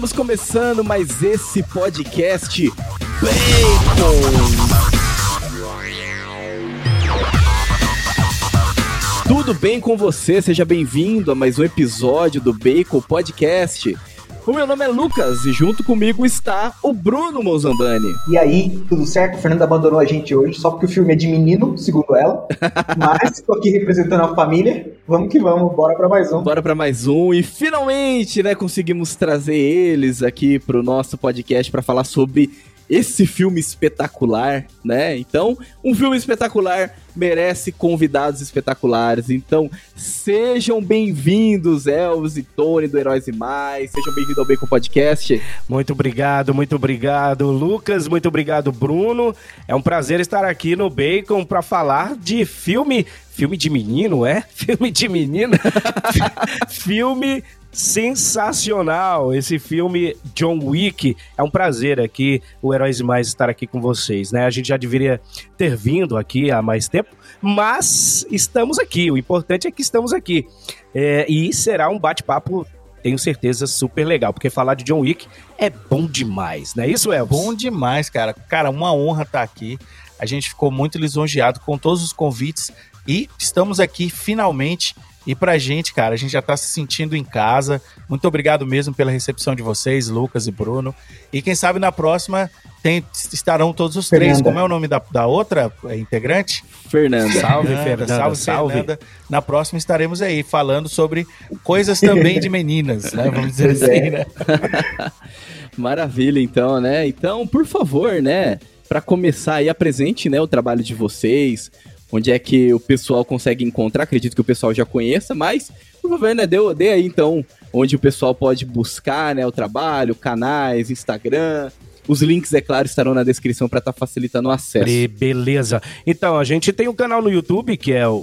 Estamos começando mais esse podcast Bacon. Tudo bem com você? Seja bem-vindo a mais um episódio do Bacon Podcast. O meu nome é Lucas e junto comigo está o Bruno Mozambani. E aí, tudo certo? O Fernando abandonou a gente hoje só porque o filme é de menino, segundo ela. Mas estou aqui representando a família. Vamos que vamos, bora para mais um. Bora para mais um e finalmente, né, conseguimos trazer eles aqui pro nosso podcast para falar sobre esse filme espetacular, né? Então, um filme espetacular merece convidados espetaculares. Então, sejam bem-vindos, Elvis e Tony do Heróis e Mais. Sejam bem-vindos ao Bacon Podcast. Muito obrigado, muito obrigado, Lucas. Muito obrigado, Bruno. É um prazer estar aqui no Bacon para falar de filme. Filme de menino, é? Filme de menino? filme sensacional esse filme John Wick. É um prazer aqui, o Heróis Mais, estar aqui com vocês, né? A gente já deveria ter vindo aqui há mais tempo, mas estamos aqui. O importante é que estamos aqui. É, e será um bate-papo tenho certeza, super legal, porque falar de John Wick é bom demais, não é isso, Elvis? Bom demais, cara. Cara, uma honra estar aqui. A gente ficou muito lisonjeado com todos os convites e estamos aqui finalmente e pra gente, cara, a gente já tá se sentindo em casa. Muito obrigado mesmo pela recepção de vocês, Lucas e Bruno. E quem sabe na próxima tem, estarão todos os Fernanda. três. Como é o nome da, da outra integrante? Fernanda. Salve, Fernanda. Salve, salve. Fernanda. Na próxima estaremos aí falando sobre coisas também de meninas, né? Vamos dizer assim, é. né? Maravilha, então, né? Então, por favor, né? Para começar aí, apresente né, o trabalho de vocês, onde é que o pessoal consegue encontrar. Acredito que o pessoal já conheça, mas, por favor, né, dê, dê aí então onde o pessoal pode buscar né, o trabalho, canais, Instagram, os links, é claro, estarão na descrição para estar tá facilitando o acesso. E beleza. Então, a gente tem um canal no YouTube, que é o,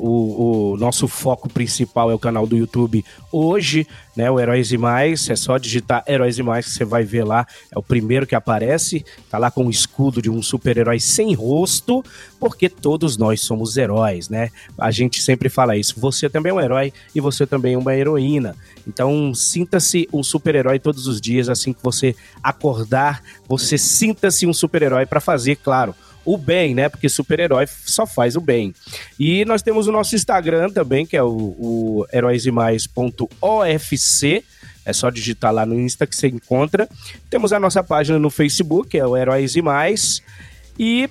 o, nosso foco principal, é o canal do YouTube hoje, né? O Heróis e Mais. É só digitar Heróis e Mais que você vai ver lá. É o primeiro que aparece. Tá lá com o escudo de um super-herói sem rosto, porque todos nós somos heróis, né? A gente sempre fala isso. Você também é um herói e você também é uma heroína. Então, sinta-se um super-herói todos os dias, assim que você acordar, você sinta-se um super-herói para fazer, claro, o bem, né? Porque super-herói só faz o bem. E nós temos o nosso Instagram também, que é o, o heróisemais.ofc. É só digitar lá no Insta que você encontra. Temos a nossa página no Facebook, que é o Heróis e Mais. E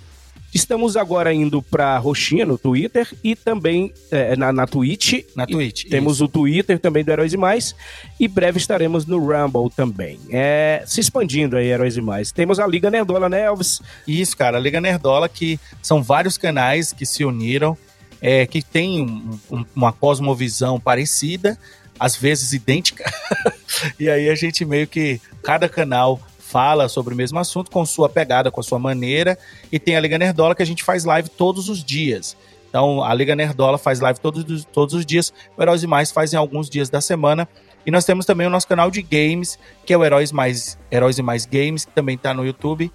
Estamos agora indo para Roxinha no Twitter e também é, na, na Twitch. Na Twitch. Temos isso. o Twitter também do Heróis e Mais. E breve estaremos no Rumble também. É, se expandindo aí, Heróis e Mais. Temos a Liga Nerdola, né, Elvis? Isso, cara. A Liga Nerdola, que são vários canais que se uniram, é, que tem um, um, uma cosmovisão parecida, às vezes idêntica. e aí a gente meio que. Cada canal fala sobre o mesmo assunto com sua pegada, com a sua maneira. E tem a Liga Nerdola que a gente faz live todos os dias. Então, a Liga Nerdola faz live todos, todos os dias, o Heróis e Mais faz em alguns dias da semana. E nós temos também o nosso canal de games, que é o Heróis, Mais, Heróis e Mais Games, que também está no YouTube.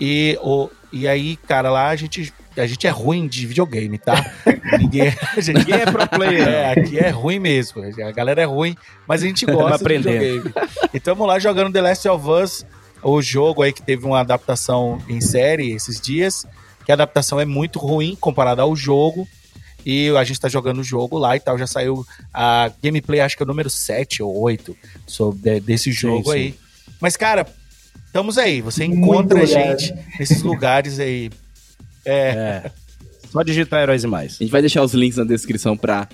E, o, e aí, cara, lá a gente, a gente é ruim de videogame, tá? Ninguém, gente, Ninguém é pro player. É, aqui é ruim mesmo. A galera é ruim, mas a gente gosta de videogame. Então vamos lá jogando The Last of Us o jogo aí que teve uma adaptação em série esses dias, que a adaptação é muito ruim comparada ao jogo. E a gente tá jogando o jogo lá e tal. Já saiu a gameplay, acho que é o número 7 ou 8 sobre, desse jogo sim, aí. Sim. Mas, cara, estamos aí. Você encontra a gente nesses lugares aí. É. é. Só digitar Heróis e Mais. A gente vai deixar os links na descrição pra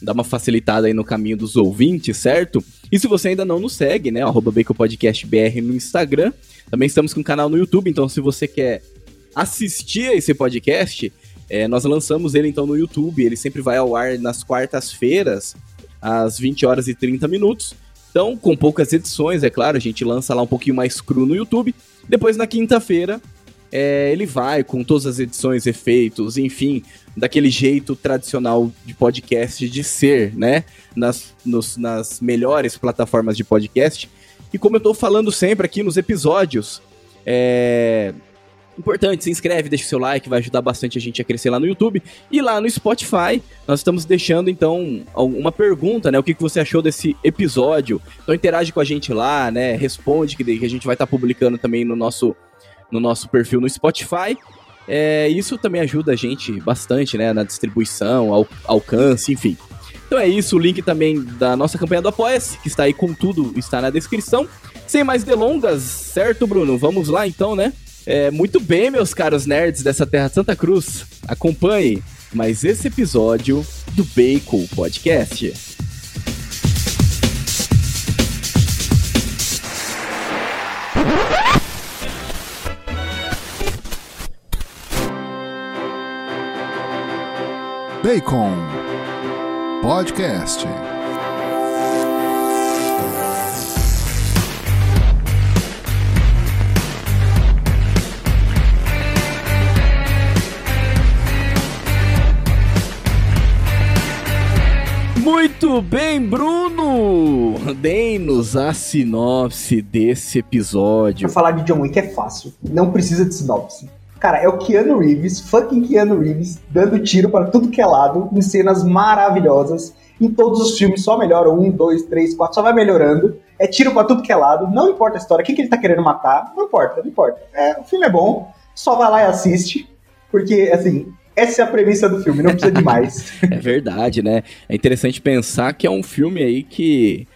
dar uma facilitada aí no caminho dos ouvintes, certo? E se você ainda não nos segue, né, arroba BaconPodcastBR no Instagram, também estamos com um canal no YouTube, então se você quer assistir a esse podcast, é, nós lançamos ele então no YouTube, ele sempre vai ao ar nas quartas-feiras, às 20 horas e 30 minutos, então com poucas edições, é claro, a gente lança lá um pouquinho mais cru no YouTube, depois na quinta-feira é, ele vai com todas as edições, efeitos, enfim, daquele jeito tradicional de podcast de ser, né? Nas, nos, nas melhores plataformas de podcast. E como eu tô falando sempre aqui nos episódios, é, Importante, se inscreve, deixa o seu like, vai ajudar bastante a gente a crescer lá no YouTube. E lá no Spotify, nós estamos deixando então uma pergunta, né? O que, que você achou desse episódio? Então interage com a gente lá, né? Responde, que a gente vai estar tá publicando também no nosso, no nosso perfil no Spotify. É, isso também ajuda a gente bastante, né? Na distribuição, ao, alcance, enfim. Então é isso, o link também da nossa campanha do Apoia-se, que está aí com tudo, está na descrição. Sem mais delongas, certo, Bruno? Vamos lá então, né? É, muito bem, meus caros nerds dessa terra Santa Cruz. Acompanhe mais esse episódio do Bacon Podcast. Bacon Podcast. Muito bem, Bruno! Dê-nos a sinopse desse episódio. Pra falar de John Wick é fácil, não precisa de sinopse. Cara, é o Keanu Reeves, fucking Keanu Reeves, dando tiro para tudo que é lado, em cenas maravilhosas. Em todos os filmes só melhora, um, dois, três, quatro, só vai melhorando. É tiro para tudo que é lado, não importa a história, quem que ele tá querendo matar, não importa, não importa. É, o filme é bom, só vai lá e assiste, porque, assim, essa é a premissa do filme, não precisa de mais. é verdade, né? É interessante pensar que é um filme aí que,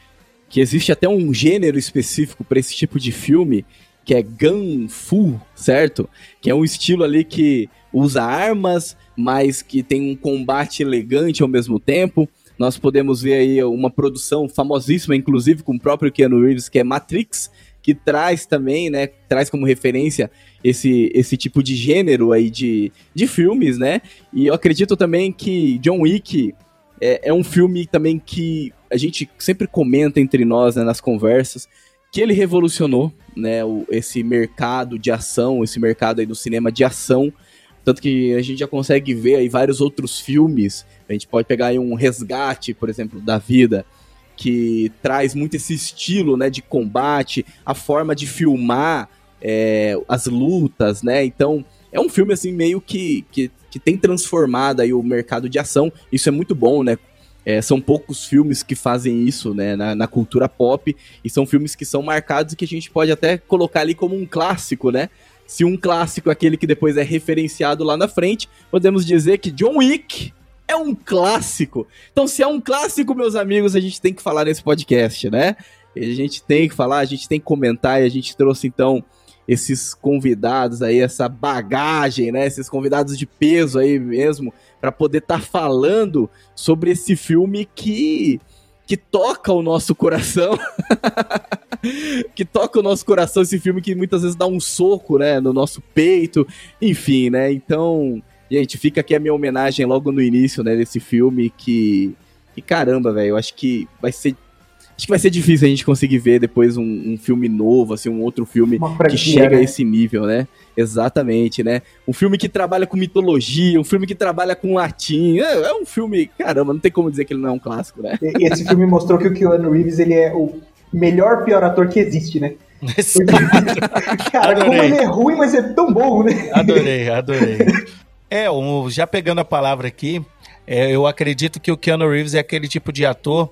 que existe até um gênero específico para esse tipo de filme, que é Gun Fu, certo? Que é um estilo ali que usa armas, mas que tem um combate elegante ao mesmo tempo. Nós podemos ver aí uma produção famosíssima, inclusive com o próprio Keanu Reeves, que é Matrix, que traz também, né, traz como referência esse, esse tipo de gênero aí de, de filmes, né? E eu acredito também que John Wick é, é um filme também que a gente sempre comenta entre nós, né, nas conversas, que ele revolucionou, né, o, esse mercado de ação, esse mercado aí do cinema de ação, tanto que a gente já consegue ver aí vários outros filmes, a gente pode pegar aí um resgate, por exemplo, da vida, que traz muito esse estilo, né, de combate, a forma de filmar é, as lutas, né? Então, é um filme, assim, meio que, que, que tem transformado aí o mercado de ação. Isso é muito bom, né? É, são poucos filmes que fazem isso né, na, na, cultura pop, e são filmes que são marcados e que a gente pode até colocar ali como um clássico, né? Se um clássico é aquele que depois é referenciado lá na frente, podemos dizer que John Wick é um clássico. Então, se é um clássico, meus amigos, a gente tem que falar nesse podcast, né? A gente tem que falar, a gente tem que comentar, e a gente trouxe então esses convidados aí, essa bagagem, né? Esses convidados de peso aí mesmo, para poder estar tá falando sobre esse filme que que toca o nosso coração. que toca o nosso coração esse filme que muitas vezes dá um soco, né, no nosso peito. Enfim, né? Então, gente, fica aqui a minha homenagem logo no início, né, desse filme que que caramba, velho, eu acho que vai ser Acho que vai ser difícil a gente conseguir ver depois um, um filme novo, assim, um outro filme que chega né? a esse nível, né? Exatamente, né? Um filme que trabalha com mitologia, um filme que trabalha com latim. É, é um filme, caramba, não tem como dizer que ele não é um clássico, né? E, esse filme mostrou que o Keanu Reeves ele é o melhor pior ator que existe, né? Porque, cara, adorei. como ele é ruim, mas é tão bom, né? Adorei, adorei. É, um, já pegando a palavra aqui, é, eu acredito que o Keanu Reeves é aquele tipo de ator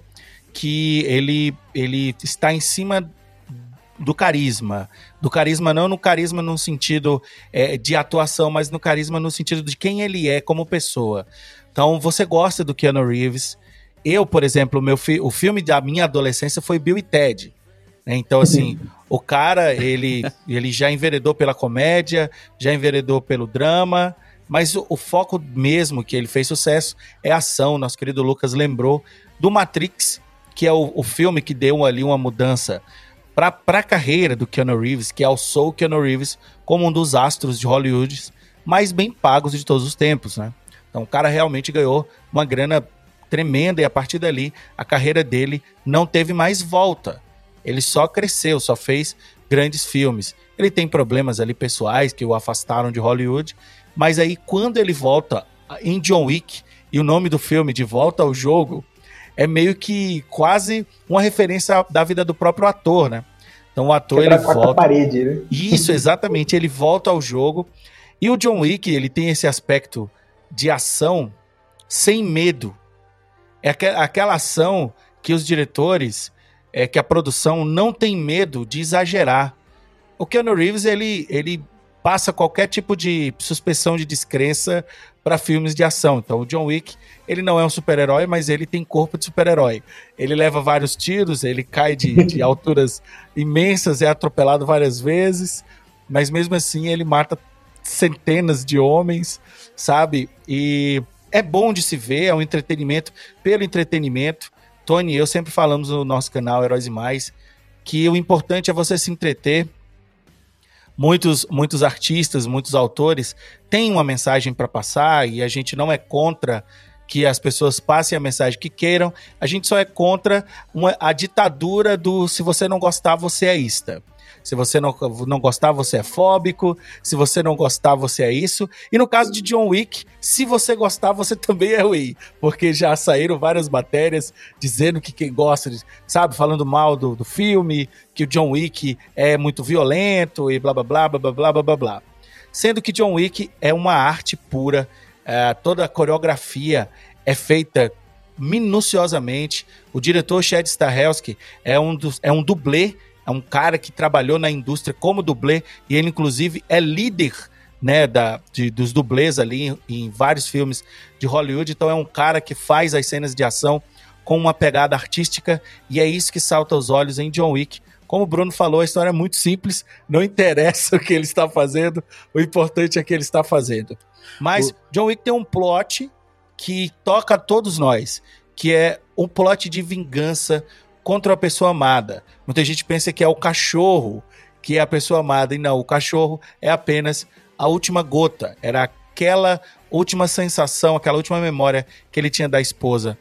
que ele, ele está em cima do carisma. Do carisma não no carisma no sentido é, de atuação, mas no carisma no sentido de quem ele é como pessoa. Então, você gosta do Keanu Reeves. Eu, por exemplo, meu fi o filme da minha adolescência foi Bill e Ted. Né? Então, assim, o cara, ele, ele já enveredou pela comédia, já enveredou pelo drama, mas o, o, foco mesmo que ele fez sucesso é ação. Nosso querido Lucas lembrou do Matrix, que é o, o filme que deu ali uma mudança para a carreira do Keanu Reeves, que alçou o Keanu Reeves como um dos astros de Hollywood mais bem pagos de todos os tempos, né? Então o cara realmente ganhou uma grana tremenda e a partir dali a carreira dele não teve mais volta. Ele só cresceu, só fez grandes filmes. Ele tem problemas ali pessoais que o afastaram de Hollywood, mas aí quando ele volta em John Wick e o nome do filme de Volta ao Jogo é meio que quase uma referência da vida do próprio ator, né? Então o ator Quebra ele a volta. parede, né? Isso, exatamente. Ele volta ao jogo. E o John Wick, ele tem esse aspecto de ação sem medo. É aque- aquela ação que os diretores, é, que a produção não tem medo de exagerar. O Keanu Reeves, ele, ele passa qualquer tipo de suspensão de descrença para filmes de ação. Então, o John Wick, ele não é um super-herói, mas ele tem corpo de super-herói. Ele leva vários tiros, ele cai de, de alturas imensas, é atropelado várias vezes, mas mesmo assim ele mata centenas de homens, sabe? E é bom de se ver, é um entretenimento pelo entretenimento. Tony e eu sempre falamos no nosso canal Heróis e Mais que o importante é você se entreter. Muitos, muitos artistas, muitos autores têm uma mensagem para passar e a gente não é contra que as pessoas passem a mensagem que queiram, a gente só é contra uma- a ditadura do se você não gostar, você é ista. Se você não, não gostar, você é fóbico. Se você não gostar, você é isso. E no caso de John Wick, se você gostar, você também é ruim. Porque já saíram várias matérias dizendo que quem gosta, de- sabe, falando mal do, do filme, que o John Wick é muito violento e blá blá blá blá blá blá blá blá blá. Sendo que John Wick é uma arte pura, é, toda a coreografia é feita minuciosamente. O diretor Chad Stahelski é um, é um dublê, é um cara que trabalhou na indústria como dublê e ele, inclusive, é líder né, da, de- dos dublês ali em, em vários filmes de Hollywood. Então, é um cara que faz as cenas de ação com uma pegada artística e é isso que salta aos olhos em John Wick. Como o Bruno falou, a história é muito simples, não interessa o que ele está fazendo, o importante é que ele está fazendo. Mas O- John Wick tem um plot que toca a todos nós, que é um plot de vingança contra a pessoa amada. Muita gente pensa que é o cachorro que é a pessoa amada, e não, o cachorro é apenas a última gota, era aquela última sensação, aquela última memória que ele tinha da esposa.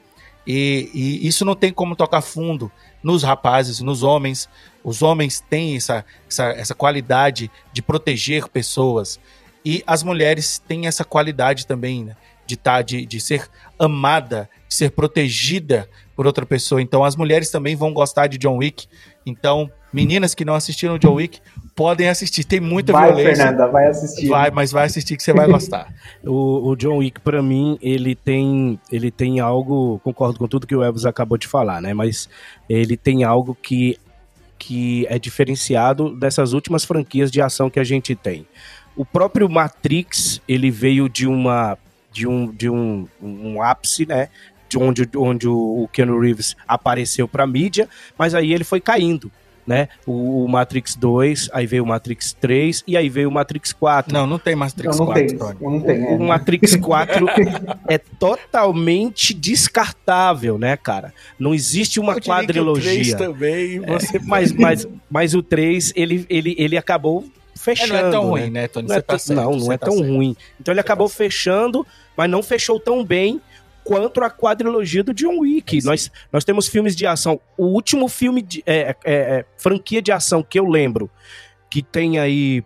E, e isso não tem como tocar fundo nos rapazes, nos homens. Os homens têm essa, essa, essa qualidade de proteger pessoas. E as mulheres têm essa qualidade também, né? De, tá, de, de ser amada, de ser protegida por outra pessoa. Então as mulheres também vão gostar de John Wick. Então, meninas que não assistiram John Wick, podem assistir. Tem muita Vai, violência. Fernanda, vai assistir. Vai, mas vai assistir que você vai gostar. O, o John Wick, pra mim, ele tem, ele tem algo. Concordo com tudo que o Elvis acabou de falar, né? Mas ele tem algo que, que é diferenciado dessas últimas franquias de ação que a gente tem. O próprio Matrix, ele veio de uma. de um, de um, um ápice, né? De onde, onde o o Keanu Reeves apareceu pra mídia, mas aí ele foi caindo. Né? O, o Matrix 2, aí veio o Matrix 3 e aí veio o Matrix 4. Não, não tem Matrix Não, não 4, tem. Tony. Não tem, é. O Matrix 4 é totalmente descartável, né, cara? Não existe uma que o três quadrilogia. também, você Mas, mas, mas o 3, ele, ele, ele acabou É, fechando. não é tão né? ruim, né, Tony? Não é, Você tá tão- certo, não, não você é tá tão certo. ruim. Então ele Você acabou tá fechando, mas não fechou tão bem quanto a quadrilogia do John Wick. Nós, nós temos filmes de ação. O último filme de é, é, é, franquia de ação que eu lembro que tem aí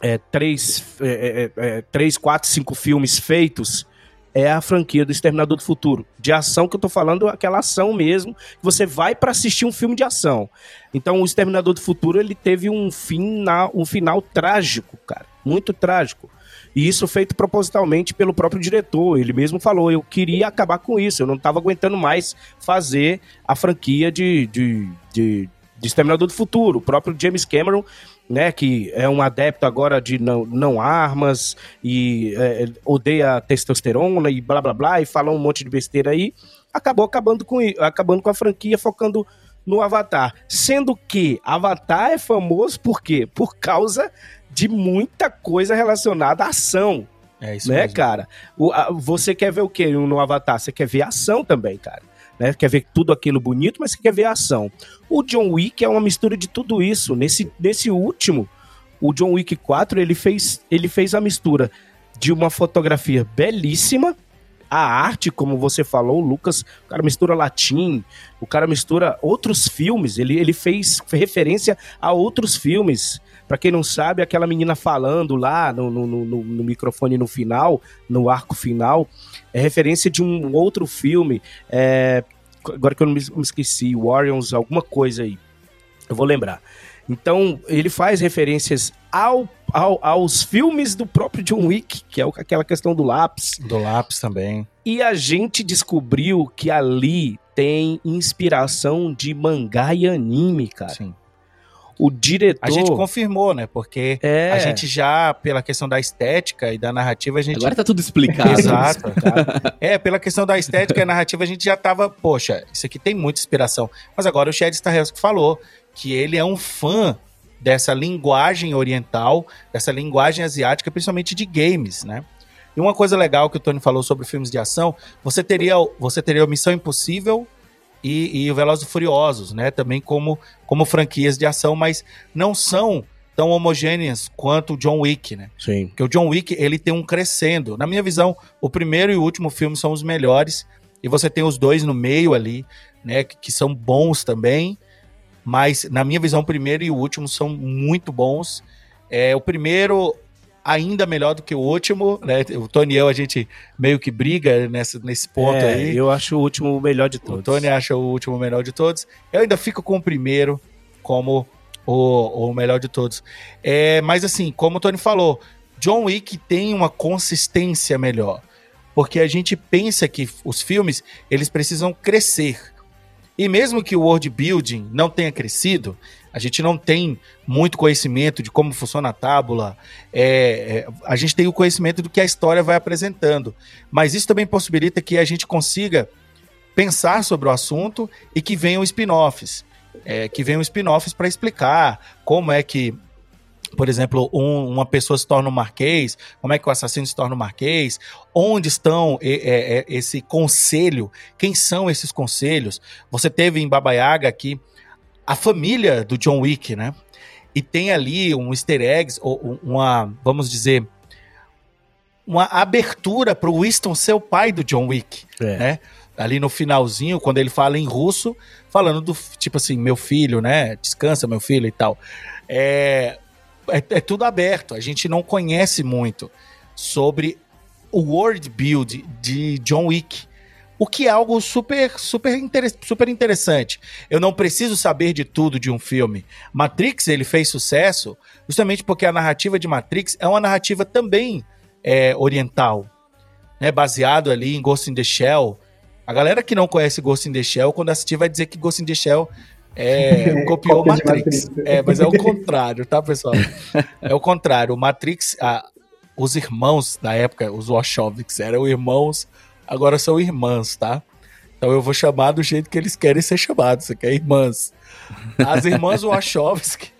é, três, é, é, é, três, quatro, cinco filmes feitos é a franquia do Exterminador do Futuro. De ação que eu tô falando, aquela ação mesmo, que você vai pra assistir um filme de ação. Então o Exterminador do Futuro, ele teve um final, um final trágico, cara, muito trágico. E isso feito propositalmente pelo próprio diretor. Ele mesmo falou: eu queria acabar com isso, eu não estava aguentando mais fazer a franquia de, de, de, de Exterminador do Futuro. O próprio James Cameron, né, que é um adepto agora de não, não armas e é, odeia testosterona e blá blá blá, e fala um monte de besteira aí, acabou acabando com, acabando com a franquia, focando no Avatar. Sendo que Avatar é famoso por quê? Por causa de muita coisa relacionada à ação, É isso né, mesmo. cara? O- a- você quer ver o quê no Avatar? Você quer ver ação também, cara. Né? Quer ver tudo aquilo bonito, mas você quer ver ação. O John Wick é uma mistura de tudo isso. Nesse, nesse último, o John Wick 4, ele fez, ele fez a mistura de uma fotografia belíssima, a arte, como você falou, o Lucas, o cara mistura latim, o cara mistura outros filmes, ele, ele fez referência a outros filmes. Pra quem não sabe, aquela menina falando lá no, no, no- no microfone no final, no arco final, é referência de um outro filme. é, agora que eu não me, me esqueci, Warriors, alguma coisa aí. Eu vou lembrar. Então, ele faz referências ao, ao, aos filmes do próprio John Wick, que é aquela questão do lápis. Do lápis também. E a gente descobriu que ali tem inspiração de mangá e anime, cara. Sim. O diretor. A gente confirmou, né? Porque é. a gente já, pela questão da estética e da narrativa, a gente. Agora tá tudo explicado. Exato. é, pela questão da estética e narrativa, a gente já tava, poxa, isso aqui tem muita inspiração. Mas agora o Chad Stahelski falou que ele é um fã dessa linguagem oriental, dessa linguagem asiática, principalmente de games, né? E uma coisa legal que o Tony falou sobre filmes de ação, você teria, você teria Missão Impossível e, e o Velozes e Furiosos, né? Também como, como franquias de ação, mas não são tão homogêneas quanto o John Wick, né? Sim. Porque o John Wick, ele tem um crescendo. Na minha visão, o primeiro e o último filme são os melhores, e você tem os dois no meio ali, né, que, que são bons também, mas na minha visão, o primeiro e o último são muito bons. É, o primeiro ainda melhor do que o último, né? O Tony e eu, a gente meio que briga nesse, nesse ponto é, aí. Eu acho o último o melhor de todos. O Tony acha o último o melhor de todos. Eu ainda fico com o primeiro como o, o melhor de todos. É, mas assim, como o Tony falou, John Wick tem uma consistência melhor. Porque a gente pensa que os filmes, eles precisam crescer. E mesmo que o world building não tenha crescido, a gente não tem muito conhecimento de como funciona a tábula, é, é, a gente tem o conhecimento do que a história vai apresentando. Mas isso também possibilita que a gente consiga pensar sobre o assunto e que venham spin-offs. É, que venham spin-offs para explicar como é que por exemplo, um, uma pessoa se torna um marquês, como é que o assassino se torna um marquês, onde estão é, é, esse conselho, quem são esses conselhos. Você teve em Baba Yaga aqui a família do John Wick, né? E tem ali um easter eggs, ou uma, vamos dizer, uma abertura para o Winston ser o pai do John Wick, é. né? Ali no finalzinho, quando ele fala em russo, falando do tipo assim, meu filho, né? Descansa, meu filho e tal. É, é, é tudo aberto. A gente não conhece muito sobre o world build de John Wick. O que é algo super, super, super interessante. Eu não preciso saber de tudo de um filme. Matrix ele fez sucesso justamente porque a narrativa de Matrix é uma narrativa também é, oriental, né? baseado ali em Ghost in the Shell. A galera que não conhece Ghost in the Shell, quando assistir, vai dizer que Ghost in the Shell é, copiou o Matrix. Matrix. É, mas é o contrário, tá, pessoal? É o contrário. O Matrix, a, os irmãos da época, os Wachowskis, eram irmãos, agora são irmãs, tá? Então eu vou chamar do jeito que eles querem ser chamados, que é irmãs. As irmãs Wachowski,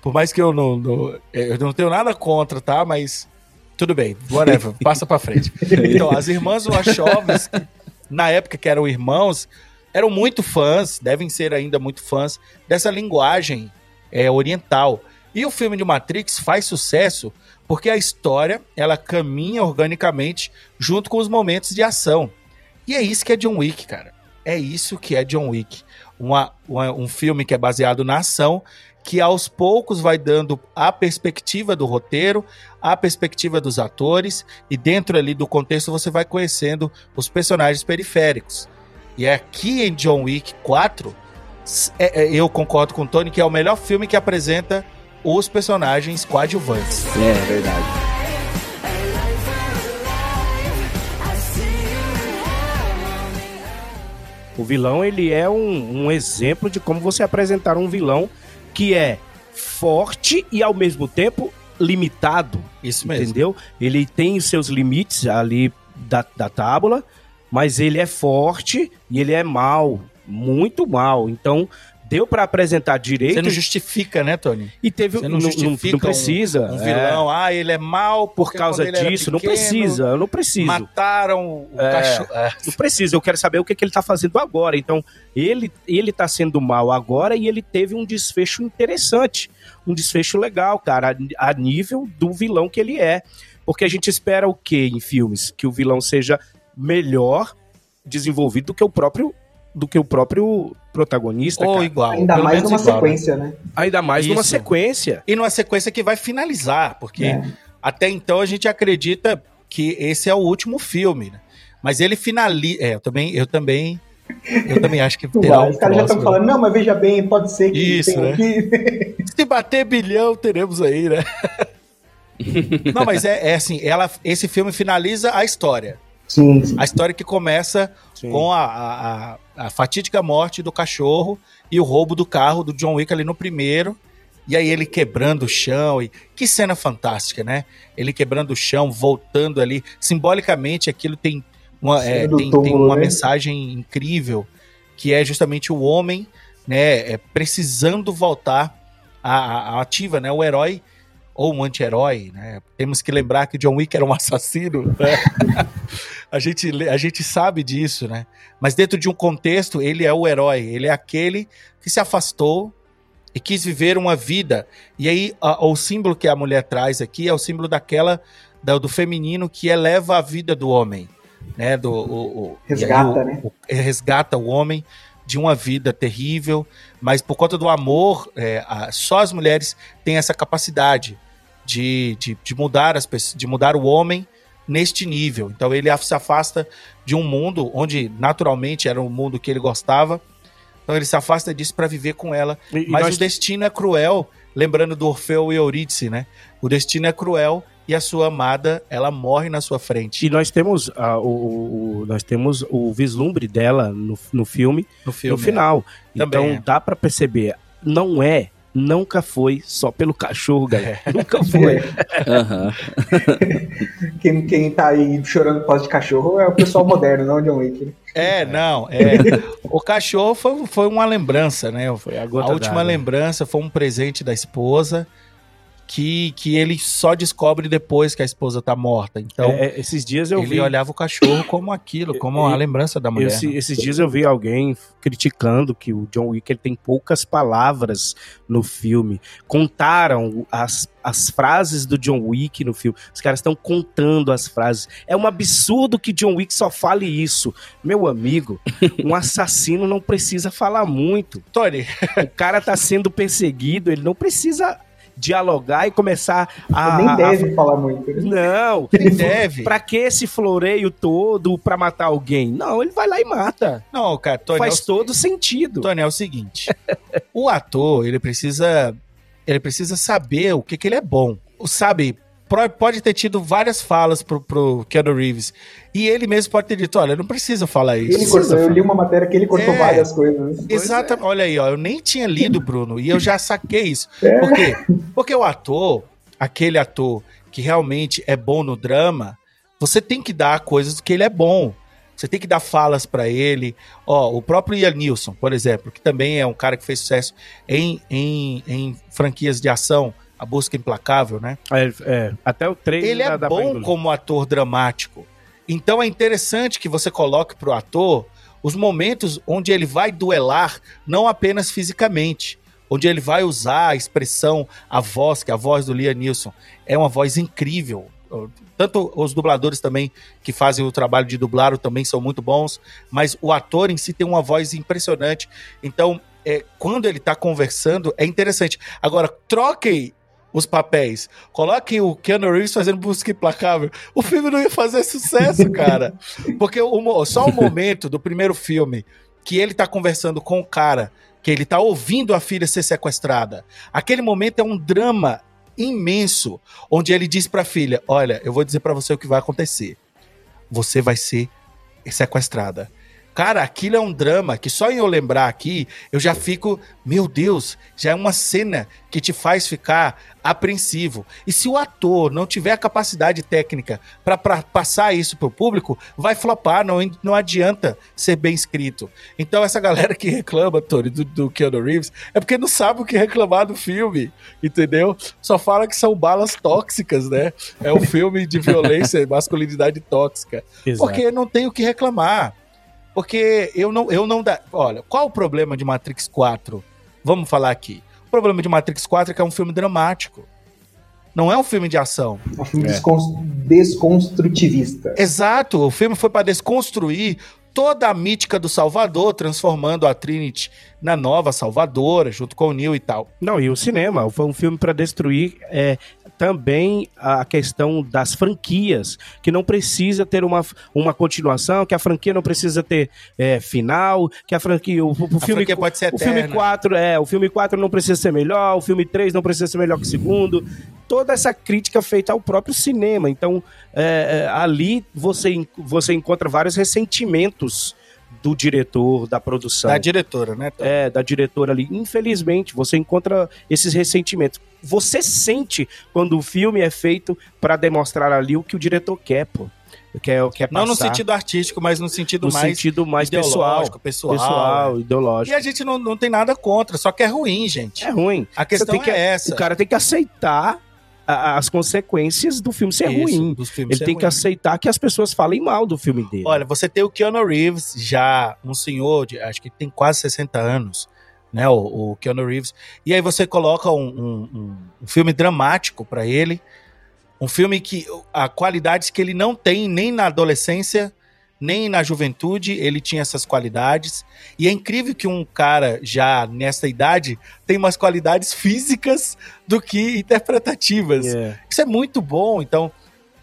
por mais que eu não, não, eu não tenho nada contra, tá? Mas tudo bem, whatever, passa pra frente. Então, as irmãs Wachowski, na época que eram irmãos, eram muito fãs, devem ser ainda muito fãs dessa linguagem é, oriental. E o filme de Matrix faz sucesso porque a história ela caminha organicamente junto com os momentos de ação. E é isso que é John Wick, cara. É isso que é John Wick. Uma, uma, um filme que é baseado na ação, que aos poucos vai dando a perspectiva do roteiro, a perspectiva dos atores, e dentro ali do contexto você vai conhecendo os personagens periféricos. E aqui em John Wick 4, é, é, eu concordo com o Tony que é o melhor filme que apresenta os personagens coadjuvantes. É, é verdade. O vilão, ele é um, um exemplo de como você apresentar um vilão que é forte e ao mesmo tempo limitado. Isso mesmo. Entendeu? Ele tem os seus limites ali da, da tábula, mas ele é forte e ele é mal, muito mal. Então, deu para apresentar direito. Você não justifica, né, Tony? E teve Você não, justifica não, precisa. Um, um vilão, é. ah, ele é mal por causa disso. Pequeno, não precisa, eu não preciso. Mataram o é, cachorro. É. Não precisa, eu quero saber o que, que ele tá fazendo agora. Então, ele, ele tá sendo mal agora e ele teve um desfecho interessante. Um desfecho legal, cara, a, a nível do vilão que ele é. Porque a gente espera o quê em filmes? Que o vilão seja melhor desenvolvido do que o próprio do que o próprio protagonista. Ou cara. igual. Ainda mais numa igual, né? sequência, né? Ainda mais Isso. numa sequência. E numa sequência que vai finalizar, porque é. até então a gente acredita que esse é o último filme, né? Mas ele finaliza. É, eu também, eu também. Eu também acho que terá um Os caras já estão falando, não, mas veja bem, pode ser que. Isso, né? Que... Se bater bilhão, teremos aí, né? Não, mas é, é, assim, ela, esse filme finaliza a história. Sim, sim. A história que começa Sim. com a, a, a- fatídica morte do cachorro e o roubo do carro do John Wick ali no primeiro. E aí ele quebrando o chão. E que cena fantástica, né? Ele quebrando o chão, voltando ali. Simbolicamente, aquilo tem uma, é, tem, tem túmulo, uma né? mensagem incrível, que é justamente o homem né, é, precisando voltar à, à- à ativa, né? O herói ou um anti-herói, né? Temos que lembrar que John Wick era um assassino, né? a, gente, a gente sabe disso, né? Mas dentro de um contexto, ele é o herói, ele é aquele que se afastou e quis viver uma vida. E aí, a- o símbolo que a mulher traz aqui é o símbolo daquela, da- do feminino que eleva a vida do homem, né? Do, o, o- aí Resgata, o- né? o- resgata o homem de uma vida terrível, mas por conta do amor, é, a- só as mulheres têm essa capacidade de, de, de mudar as pessoas, de mudar o homem neste nível. Então ele se afasta de um mundo onde naturalmente era um mundo que ele gostava. Então ele se afasta disso para viver com ela. E- Mas nós- o destino é cruel, lembrando do Orfeu e Eurídice, né? O destino é cruel e a sua amada, ela morre na sua frente E nós temos, ah, o, o- nós temos o vislumbre dela no, no filme, no filme. no final. Também então é. dá pra perceber, não é, nunca foi só pelo cachorro, galera. É. Nunca foi. Aham. Quem, quem tá aí chorando por causa de cachorro é o pessoal moderno, não o John Wick. né? É, não, é. o cachorro foi, foi uma lembrança, né? Foi a A última lembrança foi um presente da esposa que, que ele só descobre depois que a esposa tá morta. Então, É, é, esses dias eu ele vi. olhava o cachorro como aquilo, como a lembrança da mulher. Esse- esses dias eu vi alguém criticando que o John Wick ele tem poucas palavras no filme. Contaram as, as frases do John Wick no filme. Os caras estão contando as frases. É um absurdo que John Wick só fale isso. Meu amigo, um assassino não precisa falar muito. Tony, O cara tá sendo perseguido, ele não precisa dialogar e começar a. Nem a- deve falar muito. né? Não, ele deve. Pra que esse floreio todo pra matar alguém? Não, ele vai lá e mata. Não, cara, Tony, Faz é o- todo sentido. Tony, é o seguinte: o ator, ele precisa. Ele precisa saber o que, que ele é bom. Sabe, pode ter tido várias falas pro, pro Keanu Reeves. E ele mesmo pode ter dito: olha, não precisa falar isso. Ele cortou, eu li uma matéria que ele cortou É. várias coisas. Exatamente. Olha aí, ó. Eu nem tinha lido, Bruno, e eu já saquei isso. É. Por quê? Porque o ator, aquele ator que realmente é bom no drama, você tem que dar coisas que ele é bom. Você tem que dar falas pra ele. Ó, o próprio Ian Nilsson, por exemplo, que também é um cara que fez sucesso em, em, em franquias de ação, A Busca Implacável, né? É, é, até o 3 Ele é bom como ator dramático. Então é interessante que você coloque pro ator os momentos onde ele vai duelar, não apenas fisicamente, onde ele vai usar a expressão, a voz, que é a voz do Liam Neeson é uma voz incrível. Tanto os dubladores também que fazem o trabalho de dublar também são muito bons, mas o ator em si tem uma voz impressionante. Então, é, quando ele tá conversando, é interessante. Agora, troquem os papéis. Coloquem o Keanu Reeves fazendo busca implacável. O filme não ia fazer sucesso, cara. Porque o só o momento do primeiro filme que ele tá conversando com o cara, que ele tá ouvindo a filha ser sequestrada. Aquele momento é um drama imenso, onde ele diz pra filha: "Olha, eu vou dizer pra você o que vai acontecer. Você vai ser sequestrada." Cara, aquilo é um drama que só em eu lembrar aqui, eu já fico, meu Deus, já é uma cena que te faz ficar apreensivo. E se o ator não tiver a capacidade técnica para passar isso pro público, vai flopar, não, não adianta ser bem escrito. Então essa galera que reclama, Tony, do, do Keanu Reeves, é porque não sabe o que reclamar do filme, entendeu? Só fala que são balas tóxicas, né? É um filme de violência e masculinidade tóxica. Porque não tem o que reclamar. Porque eu não, eu não dá. Olha, qual o problema de Matrix 4? Vamos falar aqui. O problema de Matrix 4 é que é um filme dramático. Não é um filme de ação. É um filme É. descons- desconstrutivista. Exato, o filme foi para desconstruir toda a mítica do Salvador, transformando a Trinity na nova Salvadora, junto com o Neil e tal. Não, e o cinema foi um filme para destruir é, também a questão das franquias, que não precisa ter uma, uma continuação, que a franquia não precisa ter é, final, que a franquia. O, o a filme, franquia pode ser o filme eterna. 4, é, o filme 4 não precisa ser melhor, o filme 3 não precisa ser melhor que o segundo. Toda essa crítica feita ao próprio cinema. Então, é, é, ali você, você encontra vários ressentimentos do diretor, da produção. Da diretora, né? É, da diretora ali. Infelizmente, você encontra esses ressentimentos. Você sente quando o filme é feito para demonstrar ali o que o diretor quer, pô. Quer, quer Não no passar. sentido artístico, mas no sentido no mais sentido mais pessoal, ideológico, pessoal. pessoal, E ideológico. a gente não, não tem nada contra, só que é ruim, gente. É ruim. A questão que- é essa. O cara tem que aceitar a- as consequências do filme ser Isso, ruim. Ele ser tem que ruim. aceitar que as pessoas falem mal do filme dele. Olha, você tem o Keanu Reeves, já um senhor de, acho que tem quase 60 anos, né? O, o Keanu Reeves. E aí você coloca um, um- um- filme dramático pra ele, um filme que a qualidades que ele não tem nem na adolescência, nem na juventude, ele tinha essas qualidades. E é incrível que um cara já nessa idade tem mais qualidades físicas do que interpretativas. É. Isso é muito bom. Então,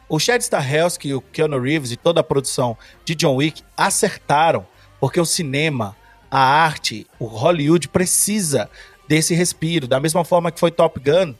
o Chad Stahelski, o Keanu Reeves e toda a produção de John Wick acertaram, porque o cinema, a arte, o Hollywood precisa desse respiro. Da mesma forma que foi Top Gun,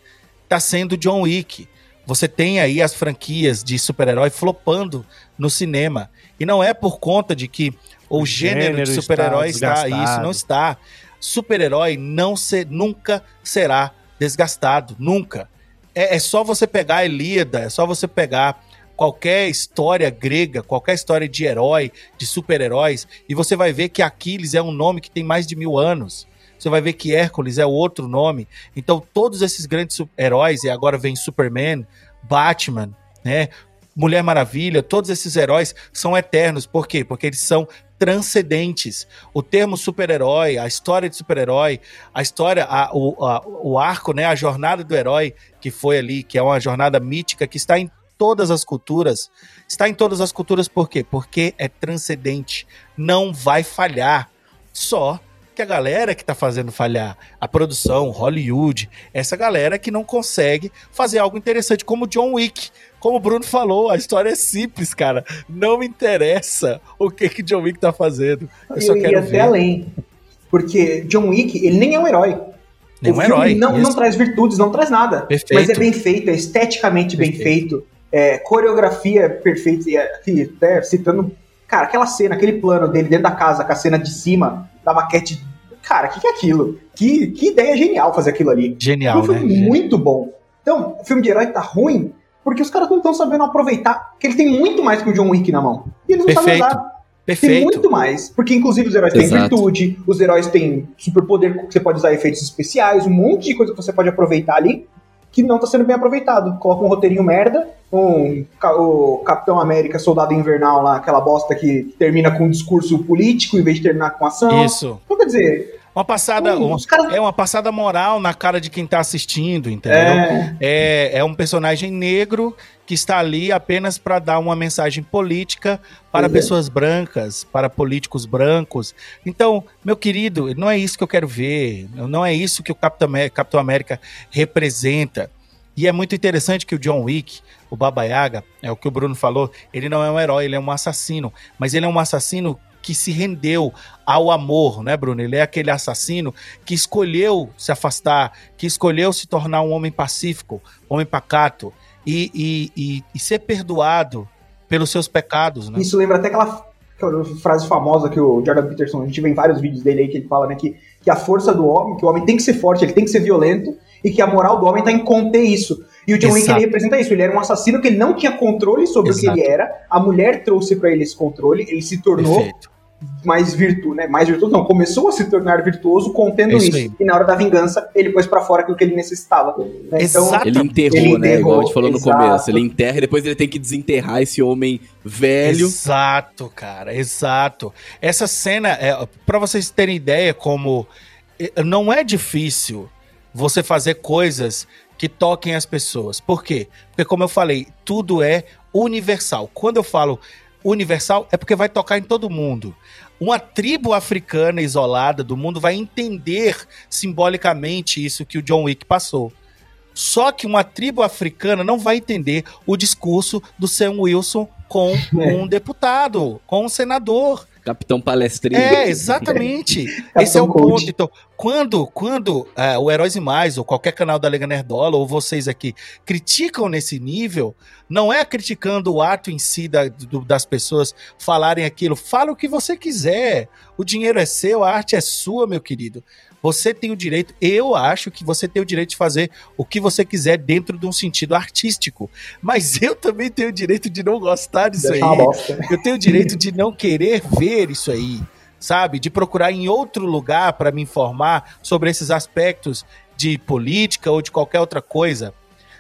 tá sendo John Wick. Você tem aí as franquias de super-herói flopando no cinema. E não é por conta de que o, gênero, gênero de está super-herói está, desgastado. isso, não está. Super-herói não se, nunca será desgastado, nunca. É, é só você pegar a Ilíada, é só você pegar qualquer história grega, qualquer história de herói, de super-heróis, e você vai ver que Aquiles é um nome que tem mais de mil anos. Você vai ver que Hércules é outro nome. Então, todos esses grandes heróis, e agora vem Superman, Batman, né? Mulher Maravilha, todos esses heróis são eternos. Por quê? Porque eles são transcendentes. O termo super-herói, a história de super-herói, a história, a- o, a- o arco, né, a jornada do herói que foi ali, que é uma jornada mítica que está em todas as culturas. Está em todas as culturas por quê? Porque é transcendente, não vai falhar. Só que a galera que tá fazendo falhar, a produção, Hollywood, essa galera que não consegue fazer algo interessante como John Wick. Como o Bruno falou, a história é simples, cara. Não me interessa o que que John Wick tá fazendo. Eu só Eu quero ia até ver. além. Porque John Wick, ele nem é um herói. Nem o um herói. Não, não traz virtudes, não traz nada. Perfeito. Mas é bem feito, é esteticamente bem feito. É, coreografia perfeita. E aqui, até citando. Cara, aquela cena, aquele plano dele dentro da casa, com a cena de cima da maquete. Cara, o que, que é aquilo? Que, que ideia genial fazer aquilo ali. Genial, É um filme né? muito bom. Então, o filme de herói tá ruim porque os caras não estão sabendo aproveitar que ele tem muito mais que o John Wick na mão. E eles não sabem Perfeito. usar. Tem Perfeito. muito mais. Porque, inclusive, os heróis têm Exato. virtude, os heróis têm superpoder que você pode usar efeitos especiais, um monte de coisa que você pode aproveitar ali que não tá sendo bem aproveitado. Coloca um roteirinho merda, um, o Capitão América, Soldado Invernal lá, aquela bosta que, que termina com um discurso político em vez de terminar com ação. Isso. Então, quer dizer, Uma passada, é uma passada moral na cara de quem tá assistindo, entendeu? É, É, é um personagem negro que está ali apenas para dar uma mensagem política para Pois é. pessoas brancas, para políticos brancos. Então, meu querido, não é isso que eu quero ver. Não é isso que o Capitão Amé- Capitão América representa. E é muito interessante que o John Wick, o Baba Yaga, é o que o Bruno falou, ele não é um herói, ele é um assassino. Mas ele é um assassino que se rendeu ao amor, né, Bruno? Ele é aquele assassino que escolheu se afastar, que escolheu se tornar um homem pacífico, um homem pacato e, e, e, e ser perdoado pelos seus pecados, né? Isso lembra até aquela, aquela frase famosa que o Jordan Peterson, a gente vê em vários vídeos dele aí que ele fala, né, que, que a força do homem, que o homem tem que ser forte, ele tem que ser violento, e que a moral do homem tá em conter isso. E o John Wick, ele representa isso, ele era um assassino que ele não tinha controle sobre o Exato. que ele era, a mulher trouxe pra ele esse controle, ele se tornou Perfeito. Mais virtuoso, né, mais virtuoso não, começou a se tornar virtuoso contendo É isso isso, e na hora da vingança, ele pôs pra fora aquilo que ele necessitava. né? Exato. Ele enterrou, Ele né? enterrou, Igual a gente falou no exato. começo. Ele enterra e depois ele tem que desenterrar esse homem velho. Exato, cara, exato. Essa cena, é, para vocês terem ideia, como é, não é difícil você fazer coisas que toquem as pessoas. Por quê? Porque, como eu falei, tudo é universal. Quando eu falo universal é porque vai tocar em todo mundo. Uma tribo africana isolada do mundo vai entender simbolicamente isso que o John Wick passou. Só que uma tribo africana não vai entender o discurso do Sam Wilson com um deputado, com um senador. Capitão Palestrinha. É, exatamente. Esse é o ponto. Então, quando, quando é, o Heróis e Mais, ou qualquer canal da Liga Nerdola, ou vocês aqui, criticam nesse nível, não é criticando o ato em si da, do, das pessoas falarem aquilo. Fala o que você quiser. O dinheiro é seu, a arte é sua, meu querido. Você tem o direito, eu acho que você tem o direito de fazer o que você quiser dentro de um sentido artístico. Mas eu também tenho o direito de não gostar disso Deixa aí. Eu tenho o direito de não querer ver isso aí, sabe? De procurar em outro lugar para me informar sobre esses aspectos de política ou de qualquer outra coisa.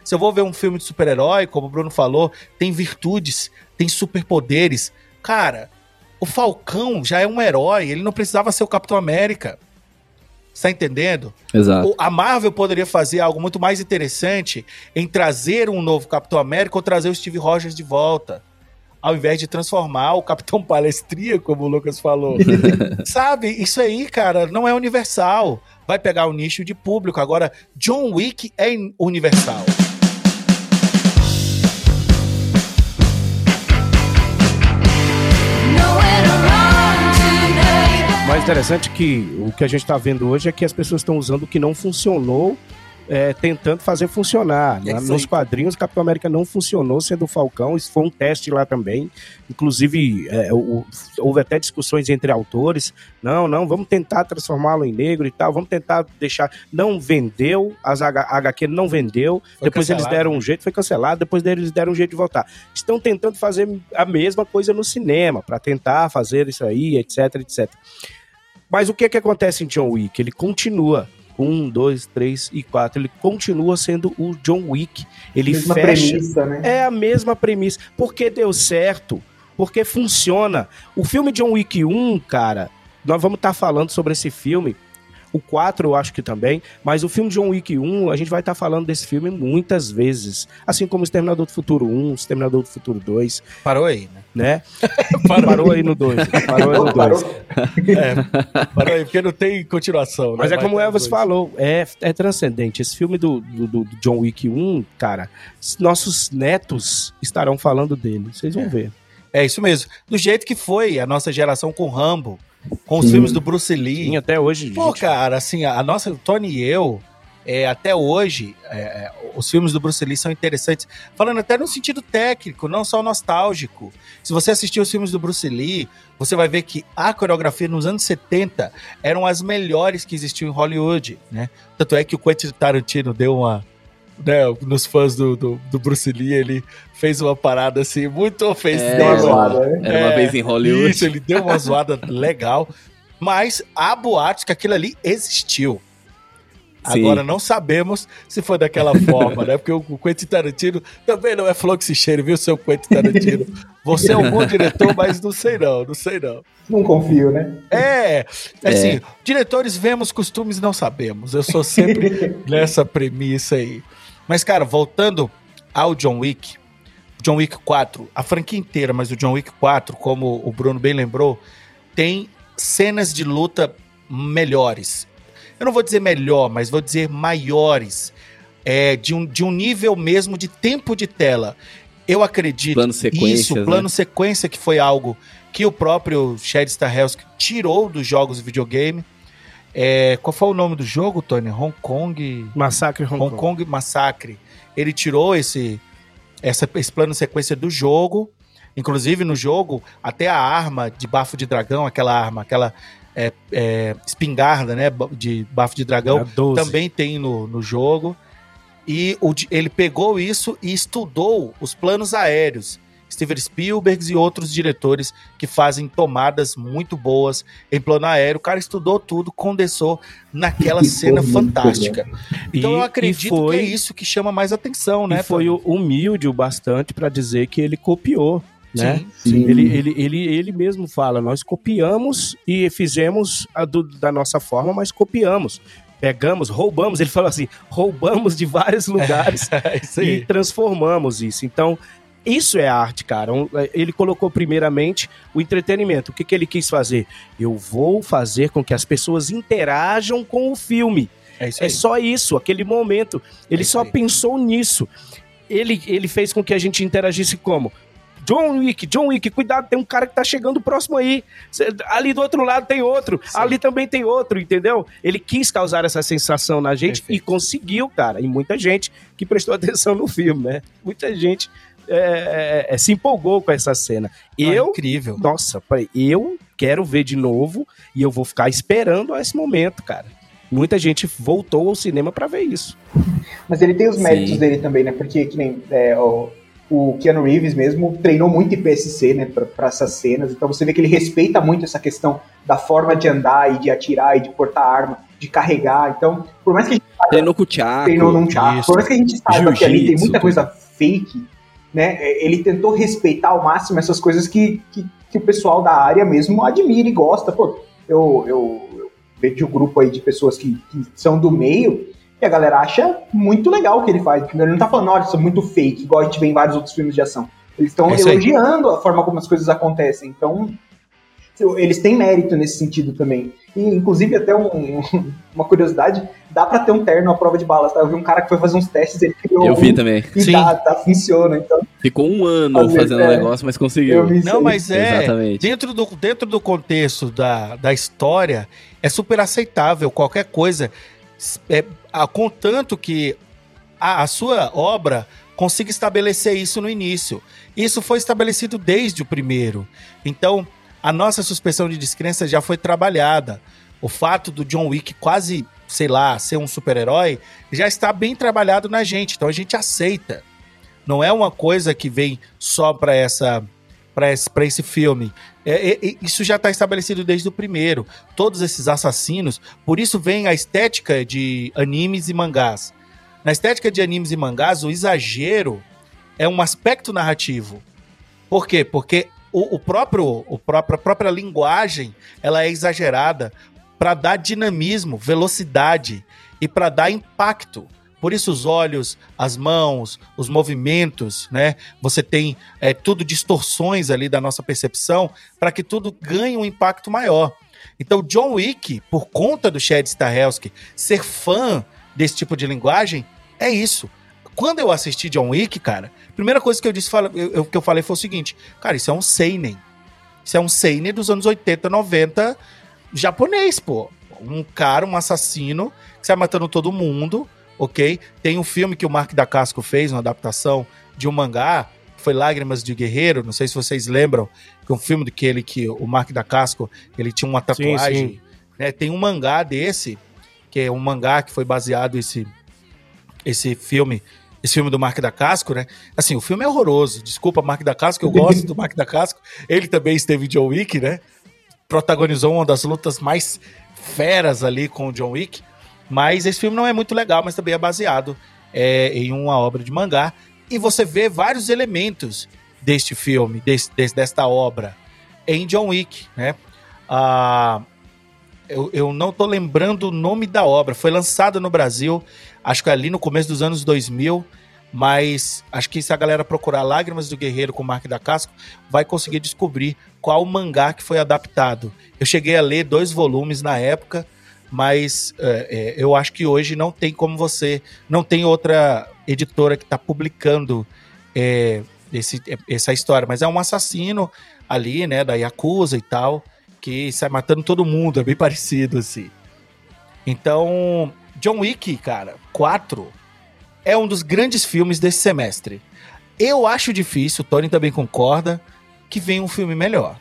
Se eu vou ver um filme de super-herói, como o Bruno falou, tem virtudes, tem superpoderes. Cara, o Falcão já é um herói, ele não precisava ser o Capitão América. Está entendendo? Exato. a Marvel poderia fazer algo muito mais interessante em trazer um novo Capitão América ou trazer o Steve Rogers de volta. Ao invés de transformar o Capitão Palestria, como o Lucas falou. Sabe? Isso aí, cara, não é universal. Vai pegar o nicho de público. Agora, John Wick é universal. Interessante que o que a gente está vendo hoje é que as pessoas estão usando o que não funcionou é, tentando fazer funcionar. É Nos quadrinhos, Capitão América não funcionou sendo o Falcão, isso foi um teste lá também. Inclusive, é, o, houve até discussões entre autores. Não, não, vamos tentar transformá-lo em negro e tal, vamos tentar deixar. Não vendeu, as H, HQ não vendeu, foi depois eles deram um jeito, foi cancelado, depois eles deram um jeito de voltar. Estão tentando fazer a mesma coisa no cinema, para tentar fazer isso aí, etc, etc. Mas o que, é que acontece em John Wick? Ele continua. Um, dois, três e quatro. Ele continua sendo o John Wick. Ele mesma fecha. Premissa, né? É a mesma premissa. Porque deu certo. Porque funciona. O filme John Wick 1, cara, nós vamos estar tá falando sobre esse filme o 4 eu acho que também, mas o filme John Wick 1, a gente vai estar tá falando desse filme muitas vezes. Assim como o Exterminador do Futuro 1, o Exterminador do Futuro 2. Parou aí, né? né? parou. parou. aí no 2. Parou aí no 2. É, parou aí, porque não tem continuação. Né? Mas é como o Elvis falou, é, é transcendente. Esse filme do, do, do, John Wick 1, cara, nossos netos estarão falando dele. Vocês vão é. ver. É isso mesmo. Do jeito que foi a nossa geração com Rambo com os Sim. filmes do Bruce Lee. Sim, até hoje. Pô, gente. cara, assim, a nossa, o Tony e eu, é, até hoje, é, é, os filmes do Bruce Lee são interessantes, falando até no sentido técnico, não só nostálgico. Se você assistir os filmes do Bruce Lee, você vai ver que a coreografia nos anos 70 eram as melhores que existiam em Hollywood, né? Tanto é que o Quentin Tarantino deu uma né, nos fãs do, do, do, Bruce Lee, ele fez uma parada assim, muito ofensiva. É, uma zoada, né? Era uma é, vez em Hollywood. Isso, ele deu uma zoada legal, mas há boatos que aquilo ali existiu. Sim. Agora não sabemos se foi daquela forma, né? Porque o Quentin Tarantino também não é flor que se cheire, viu, seu Quentin Tarantino? Você é um bom diretor, mas não sei não, não sei não. Não confio, né? É, assim, é. diretores vemos, costumes não sabemos. Eu sou sempre nessa premissa aí. Mas, cara, voltando ao John Wick, John Wick 4, a franquia inteira, mas o John Wick 4, como o Bruno bem lembrou, tem cenas de luta melhores. Eu não vou dizer melhor, mas vou dizer maiores. É, de, um, de um nível mesmo de tempo de tela. Eu acredito plano isso, plano né? sequência, que foi algo que o próprio Chad Stahelski tirou dos jogos de videogame. É, qual foi o nome do jogo, Tony? Hong Kong. Massacre Hong, Hong Kong. Kong Massacre. Ele tirou esse, essa, esse plano sequência do jogo. Inclusive no jogo, até a arma de bafo de dragão, aquela arma, aquela é, é, espingarda, né, de bafo de dragão, também tem no, no jogo. E o, ele pegou isso e estudou os planos aéreos Steven Spielberg e outros diretores que fazem tomadas muito boas em plano aéreo. O cara estudou tudo, condensou naquela cena fantástica. Então e, eu acredito foi, que é isso que chama mais atenção, né? E foi humilde o bastante para dizer que ele copiou né? Sim, sim. Ele, ele, ele, ele mesmo fala, nós copiamos e fizemos do, da nossa forma, mas copiamos. Pegamos, roubamos, ele falou assim, roubamos de vários lugares é, e transformamos isso. Então, Isso é arte, cara. É, ele colocou primeiramente o entretenimento. O que, que ele quis fazer? Eu vou fazer com que as pessoas interajam com o filme. É, é só isso, aquele momento. Ele é só pensou nisso. Ele, ele fez com que a gente interagisse como? John Wick, John Wick, cuidado, tem um cara que tá chegando próximo aí. Ali do outro lado tem outro, Sim. ali também tem outro, entendeu? Ele quis causar essa sensação na gente Perfeito. e conseguiu, cara. E muita gente que prestou atenção no filme, né? Muita gente é, é, é se empolgou com essa cena. Ah, eu, incrível. Nossa, eu quero ver de novo e eu vou ficar esperando esse momento, cara. Muita gente voltou ao cinema para ver isso. Mas ele tem os méritos Sim. dele também, né? Porque que nem é, o, o Keanu Reeves mesmo treinou muito em PSC, né, para essas cenas. Então você vê que ele respeita muito essa questão da forma de andar e de atirar e de portar arma, de carregar. Então, por mais que a gente saiba, treinou com o Thiago, treinou num Thiago, por mais que a gente saiba que ali tem muita coisa fake, né, ele tentou respeitar ao máximo essas coisas que, que, que o pessoal da área mesmo admira e gosta. Pô, eu, eu, eu vejo um grupo aí de pessoas que, que são do meio e a galera acha muito legal o que ele faz. Ele não tá falando, olha, isso é muito fake, igual a gente vê em vários outros filmes de ação. Eles estão é elogiando a forma como as coisas acontecem. Então, eles têm mérito nesse sentido também. E, inclusive, até um, uma curiosidade, dá pra ter um terno à prova de balas, tá? Eu vi um cara que foi fazer uns testes, ele criou Eu vi um, também. E Sim. Tá, tá, funciona, então... Ficou um ano fazendo o é, um negócio, mas conseguiu. Não, mas é, Exatamente. Dentro, do, dentro do contexto da, da história, é super aceitável qualquer coisa é, contanto que a, a sua obra consiga estabelecer isso no início. Isso foi estabelecido desde o primeiro. Então, a nossa suspensão de descrença já foi trabalhada. O fato do John Wick quase, sei lá, ser um super-herói já está bem trabalhado na gente. Então a gente aceita. Não é uma coisa que vem só para essa para esse, esse filme. É, é, isso já está estabelecido desde o primeiro. Todos esses assassinos, por isso vem a estética de animes e mangás. Na estética de animes e mangás, o exagero é um aspecto narrativo. Por quê? Porque o, o próprio, o próprio, a própria linguagem ela é exagerada para dar dinamismo, velocidade e para dar impacto. Por isso os olhos, as mãos, os movimentos, né? Você tem é, tudo distorções ali da nossa percepção para que tudo ganhe um impacto maior. Então John Wick, por conta do Chad Stahelski ser fã desse tipo de linguagem, é isso. Quando eu assisti John Wick, cara, primeira coisa que eu disse, eu, que eu falei foi o seguinte, cara, isso é um seinen. Isso é um seinen dos anos 80, 90 japonês, pô. Um cara, um assassino que sai matando todo mundo ok? Tem um filme que o Mark da Casco fez, uma adaptação de um mangá, foi Lágrimas de Guerreiro, não sei se vocês lembram, que é um filme daquele que o Mark da Casco, ele tinha uma tatuagem, sim, sim. Né? Tem um mangá desse, que é um mangá que foi baseado esse esse filme, esse filme do Mark da Casco, né? Assim, o filme é horroroso. Desculpa, Mark da Casco, eu gosto do Mark da Casco. Ele também esteve em John Wick, né? Protagonizou uma das lutas mais feras ali com o John Wick. Mas esse filme não é muito legal, mas também é baseado é, em uma obra de mangá. E você vê vários elementos deste filme, desse, desta obra, em John Wick, né? Ah, eu, eu não tô lembrando o nome da obra. Foi lançada no Brasil, acho que ali no começo dos anos 2000, mas acho que se a galera procurar Lágrimas do Guerreiro com Mark da Casco, vai conseguir descobrir qual o mangá que foi adaptado. Eu cheguei a ler dois volumes na época, mas é, é, eu acho que hoje não tem como você. Não tem outra editora que está publicando é, esse, essa história, mas é um assassino ali, né, da Yakuza e tal, que sai matando todo mundo, é bem parecido assim. Então, John Wick, cara, 4 é um dos grandes filmes desse semestre. Eu acho difícil, o Tony também concorda, que venha um filme melhor.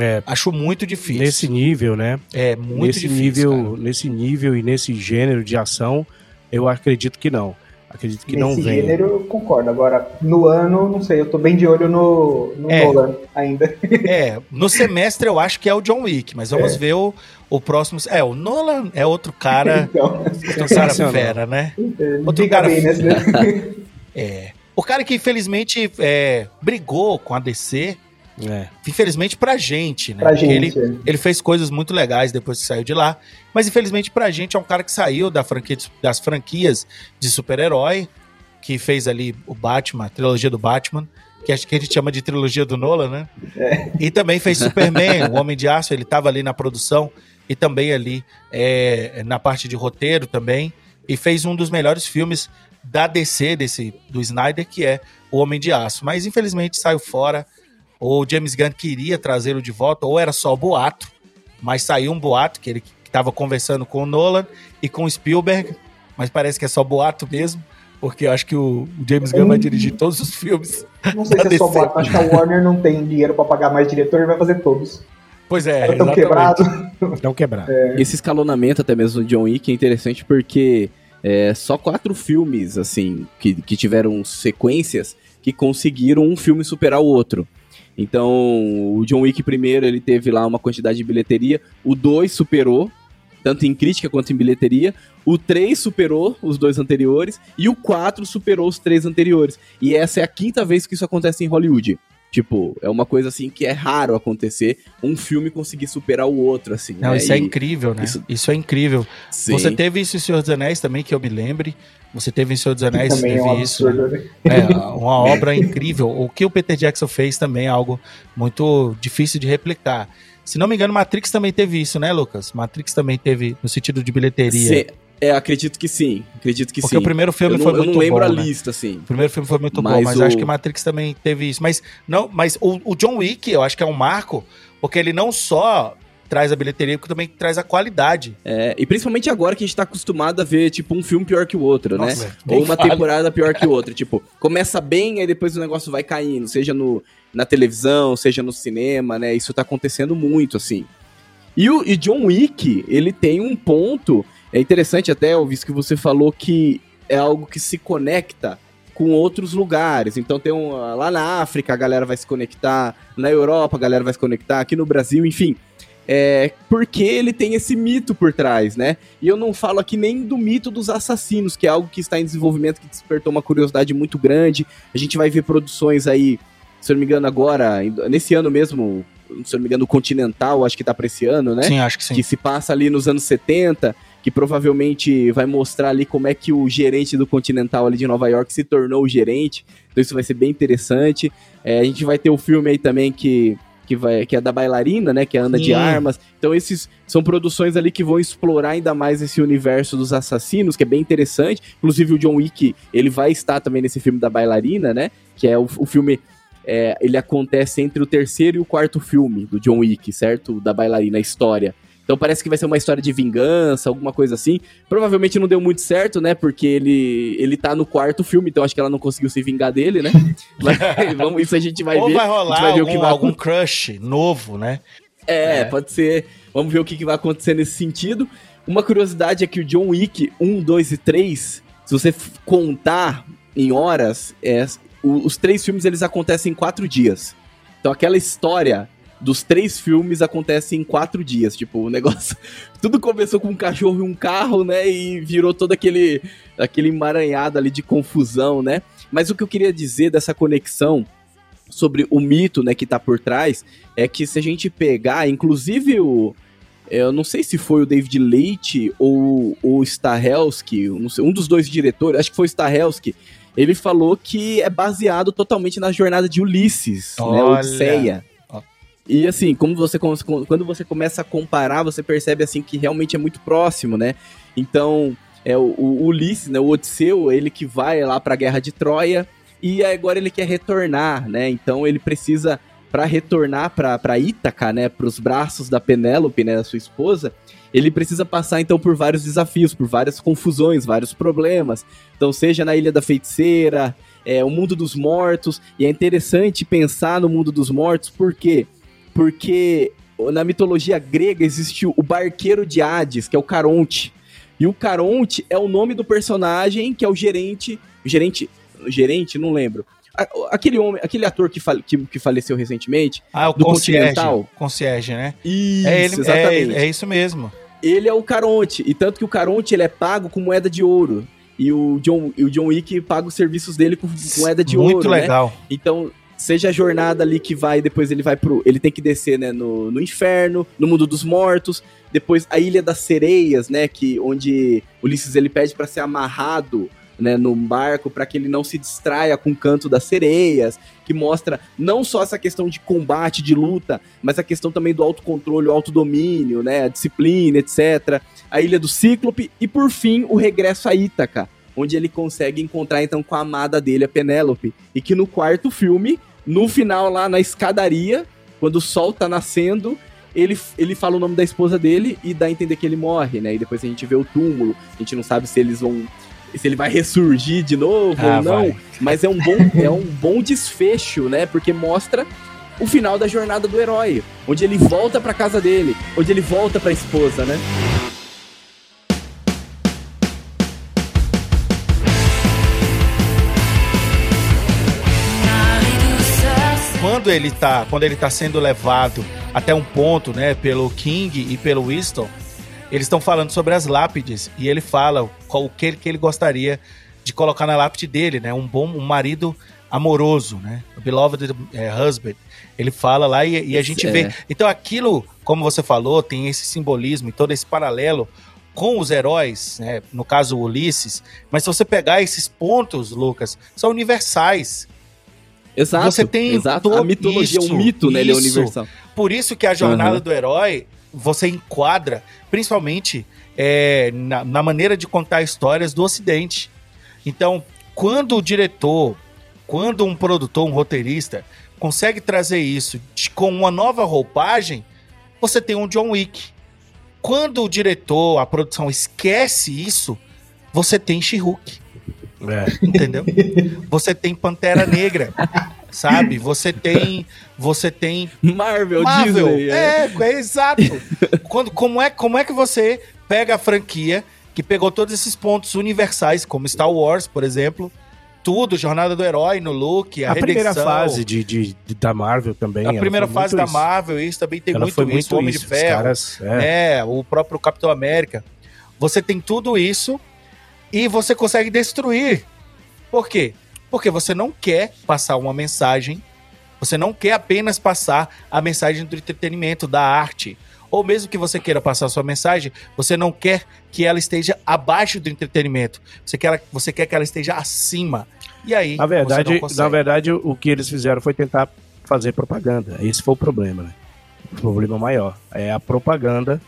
É, Acho muito difícil. Nesse nível, né? É, muito nesse difícil. Nível, cara. nesse nível e nesse gênero de ação, eu acredito que não. Acredito que Nesse não vem. Gênero eu concordo. Agora, no ano, não sei, eu tô bem de olho no, no é, Nolan ainda. É, no semestre eu acho que é o John Wick, mas vamos é. ver o, o próximo. É, o Nolan é outro cara. então, outro cara fera, né? Outro cara. Bem, né? é. O cara que infelizmente é, brigou com a DC é. Infelizmente pra gente, né? Pra gente, ele, é. ele fez coisas muito legais depois que saiu de lá. Mas infelizmente pra gente é um cara que saiu da franquia, das franquias de super-herói que fez ali o Batman, a trilogia do Batman, que acho que a gente chama de trilogia do Nolan, né? É. E também fez Superman, o Homem de Aço, ele estava ali na produção e também ali é, na parte de roteiro também. E fez um dos melhores filmes da DC, desse, do Snyder, que é O Homem de Aço. Mas infelizmente saiu fora. Ou James Gunn queria trazê-lo de volta, ou era só boato, mas saiu um boato que ele estava conversando com o Nolan e com o Spielberg, mas parece que é só boato mesmo, porque eu acho que o James Gunn vai dirigir todos os filmes. Não sei se DC. é só boato, acho que a Warner não tem dinheiro para pagar mais diretor e vai fazer todos. Pois é, estão quebrados. Estão quebrados. É. Esse escalonamento até mesmo do John Wick é interessante porque é, só quatro filmes, assim, que, que tiveram sequências que conseguiram um filme superar o outro. Então, o John Wick primeiro, ele teve lá uma quantidade de bilheteria, o 2 superou, tanto em crítica quanto em bilheteria, o 3 superou os dois anteriores, e o 4 superou os três anteriores. E essa é a quinta vez que isso acontece em Hollywood. Tipo, é uma coisa assim que é raro acontecer um filme conseguir superar o outro, assim. Não, né? isso é e é incrível, né? Isso, isso é incrível. Sim. Você teve isso em Senhor dos Anéis também, que eu me lembre. Você teve em Senhor dos Anéis, teve é um isso. Né? É, uma obra incrível. O que o Peter Jackson fez também é algo muito difícil de replicar. Se não me engano, Matrix também teve isso, né, Lucas? Matrix também teve no sentido de bilheteria. É, acredito que sim. Acredito que Porque sim. o primeiro filme eu foi não, muito bom. Eu não lembro bom, a né? lista, assim. O primeiro filme foi muito mas bom, mas o... acho que Matrix também teve isso. Mas não, mas o, o John Wick, eu acho que é um marco, porque ele não só traz a bilheteria, como também traz a qualidade. É, e principalmente agora que a gente tá acostumado a ver, tipo, um filme pior que o outro, né? Nossa, né? Ou uma fale. temporada pior que o outro. tipo, começa bem, aí depois o negócio vai caindo, seja no, na televisão, seja no cinema, né? Isso tá acontecendo muito, assim. E o e John Wick, ele tem um ponto é interessante até, Elvis, que você falou que é algo que se conecta com outros lugares. Então tem um, lá na África a galera vai se conectar, na Europa a galera vai se conectar, aqui no Brasil, enfim. É, porque ele tem esse mito por trás, né? E eu não falo aqui nem do mito dos assassinos, que é algo que está em desenvolvimento, que despertou uma curiosidade muito grande. A gente vai ver produções aí, se eu não me engano, agora, nesse ano mesmo, se eu não me engano, o Continental, acho que tá pra esse ano, né? Sim, acho que sim. Que se passa ali nos anos 70 que provavelmente vai mostrar ali como é que o gerente do Continental ali de Nova York se tornou o gerente. Então isso vai ser bem interessante. É, a gente vai ter o filme aí também que, que, vai, que é da bailarina, né? Que é a Ana Sim. de Armas. Então esses são produções ali que vão explorar ainda mais esse universo dos assassinos, que é bem interessante. Inclusive o John Wick, ele vai estar também nesse filme da bailarina, né? Que é o, o filme... É, ele acontece entre o terceiro e o quarto filme do John Wick, certo? Da bailarina, a história. Então parece que vai ser uma história de vingança, alguma coisa assim. Provavelmente não deu muito certo, né? Porque ele, ele tá no quarto filme, então acho que ela não conseguiu se vingar dele, né? Mas vamos, isso a gente vai Ou ver. vai rolar vai algum, vai... algum crush novo, né? É, é, pode ser. Vamos ver o que, que vai acontecer nesse sentido. Uma curiosidade é que o John Wick 1, 2 e 3, se você contar em horas, é, os três filmes eles acontecem em quatro dias. Então aquela história dos três filmes acontece em quatro dias. Tipo, o negócio. Tudo começou com um cachorro e um carro, né? E virou todo aquele, aquele emaranhado ali de confusão, né? Mas o que eu queria dizer dessa conexão sobre o mito, né, que tá por trás, é que se a gente pegar, inclusive o. Eu não sei se foi o David Leite ou o Stahelski, um dos dois diretores, acho que foi o Stahelski, ele falou que é baseado totalmente na jornada de Ulisses, né, Olha. né, Odisseia. E assim, como você quando você começa a comparar, você percebe assim que realmente é muito próximo, né? Então, é o, o Ulisses, né, o Odisseu, ele que vai lá para a guerra de Troia e agora ele quer retornar, né? Então ele precisa para retornar para Ítaca, né, para os braços da Penélope, né, da sua esposa, ele precisa passar então por vários desafios, por várias confusões, vários problemas. Então, seja na Ilha da Feiticeira, é, o mundo dos mortos, e é interessante pensar no mundo dos mortos, porque? Porque na mitologia grega existiu o barqueiro de Hades, que é o Caronte. E o Caronte é o nome do personagem que é o gerente. Gerente. Gerente, não lembro. Aquele homem, aquele ator que, fale, que, que faleceu recentemente. Ah, o do Continental. Concierge, né? Isso, é ele, exatamente. É, é, isso mesmo. Ele é o Caronte. E tanto que o Caronte ele é pago com moeda de ouro. E o John, e o John Wick paga os serviços dele com moeda de Muito ouro. Muito legal. Né? Então, seja a jornada ali que vai, depois ele vai pro. Ele tem que descer, né, no, no inferno, no mundo dos mortos. Depois a Ilha das Sereias, né? Que onde Ulisses ele pede para ser amarrado né, no barco para que ele não se distraia com o canto das sereias, que mostra não só essa questão de combate, de luta, mas a questão também do autocontrole, o autodomínio, né, a disciplina, etc. A Ilha do Cíclope e por fim o regresso a Ítaca, onde ele consegue encontrar então com a amada dele, a Penélope, e que no quarto filme, no final lá na escadaria, quando o sol tá nascendo, ele, ele fala o nome da esposa dele e dá a entender que ele morre, né? E depois a gente vê o túmulo, a gente não sabe se eles vão se ele vai ressurgir de novo ah, ou não, vai. mas é um bom é um bom desfecho, né? Porque mostra o final da jornada do herói, onde ele volta para casa dele, onde ele volta para a esposa, né? Quando ele tá, quando ele tá sendo levado até um ponto, né, pelo King e pelo Winston, eles estão falando sobre as lápides e ele fala qual o que, que ele gostaria de colocar na lápide dele, né? Um bom um marido amoroso, né? Beloved é, husband. Ele fala lá e, e a gente é. vê. Então aquilo, como você falou, tem esse simbolismo e todo esse paralelo com os heróis, né? No caso Ulisses. Mas se você pegar esses pontos, Lucas, são universais. Exato. Você tem exato. a mitologia isso, é um mito, né? Ele é universal. Por isso que a jornada uhum. do herói você enquadra, principalmente é, na, na maneira de contar histórias do Ocidente. Então, quando o diretor, quando um produtor, um roteirista consegue trazer isso de, com uma nova roupagem, você tem um John Wick. Quando o diretor, a produção esquece isso, você tem She-Hulk. É. Entendeu? Você tem Pantera Negra sabe? Você tem, você tem Marvel, Marvel. Disney. É, é, é exato. Quando, como é, como é que você pega a franquia que pegou todos esses pontos universais, como Star Wars, por exemplo, tudo, Jornada do Herói no look, a, a primeira fase de, de, de, da Marvel também. A primeira fase da Marvel, isso também tem ela muito, foi muito isso, Homem isso, de Ferro, caras, é. é, o próprio Capitão América. Você tem tudo isso e você consegue destruir. Por quê? Porque você não quer passar uma mensagem, você não quer apenas passar a mensagem do entretenimento, da arte. Ou mesmo que você queira passar a sua mensagem, você não quer que ela esteja abaixo do entretenimento. Você quer, você quer que ela esteja acima. E aí, na verdade, na verdade, o que eles fizeram foi tentar fazer propaganda. Esse foi o problema, né? O problema maior é a propaganda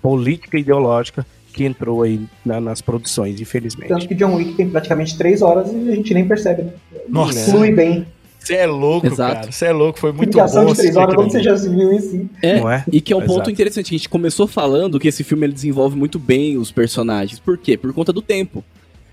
política e ideológica que entrou aí na, nas produções, infelizmente. Tanto que John Wick tem praticamente três horas e a gente nem percebe. Né? Nossa. Flui bem. Você é louco, Exato. cara. Você é louco, foi muito bom. de três horas, você já viu isso? É, é, e que é um Exato. ponto interessante. A gente começou falando que esse filme ele desenvolve muito bem os personagens. Por quê? Por conta do tempo.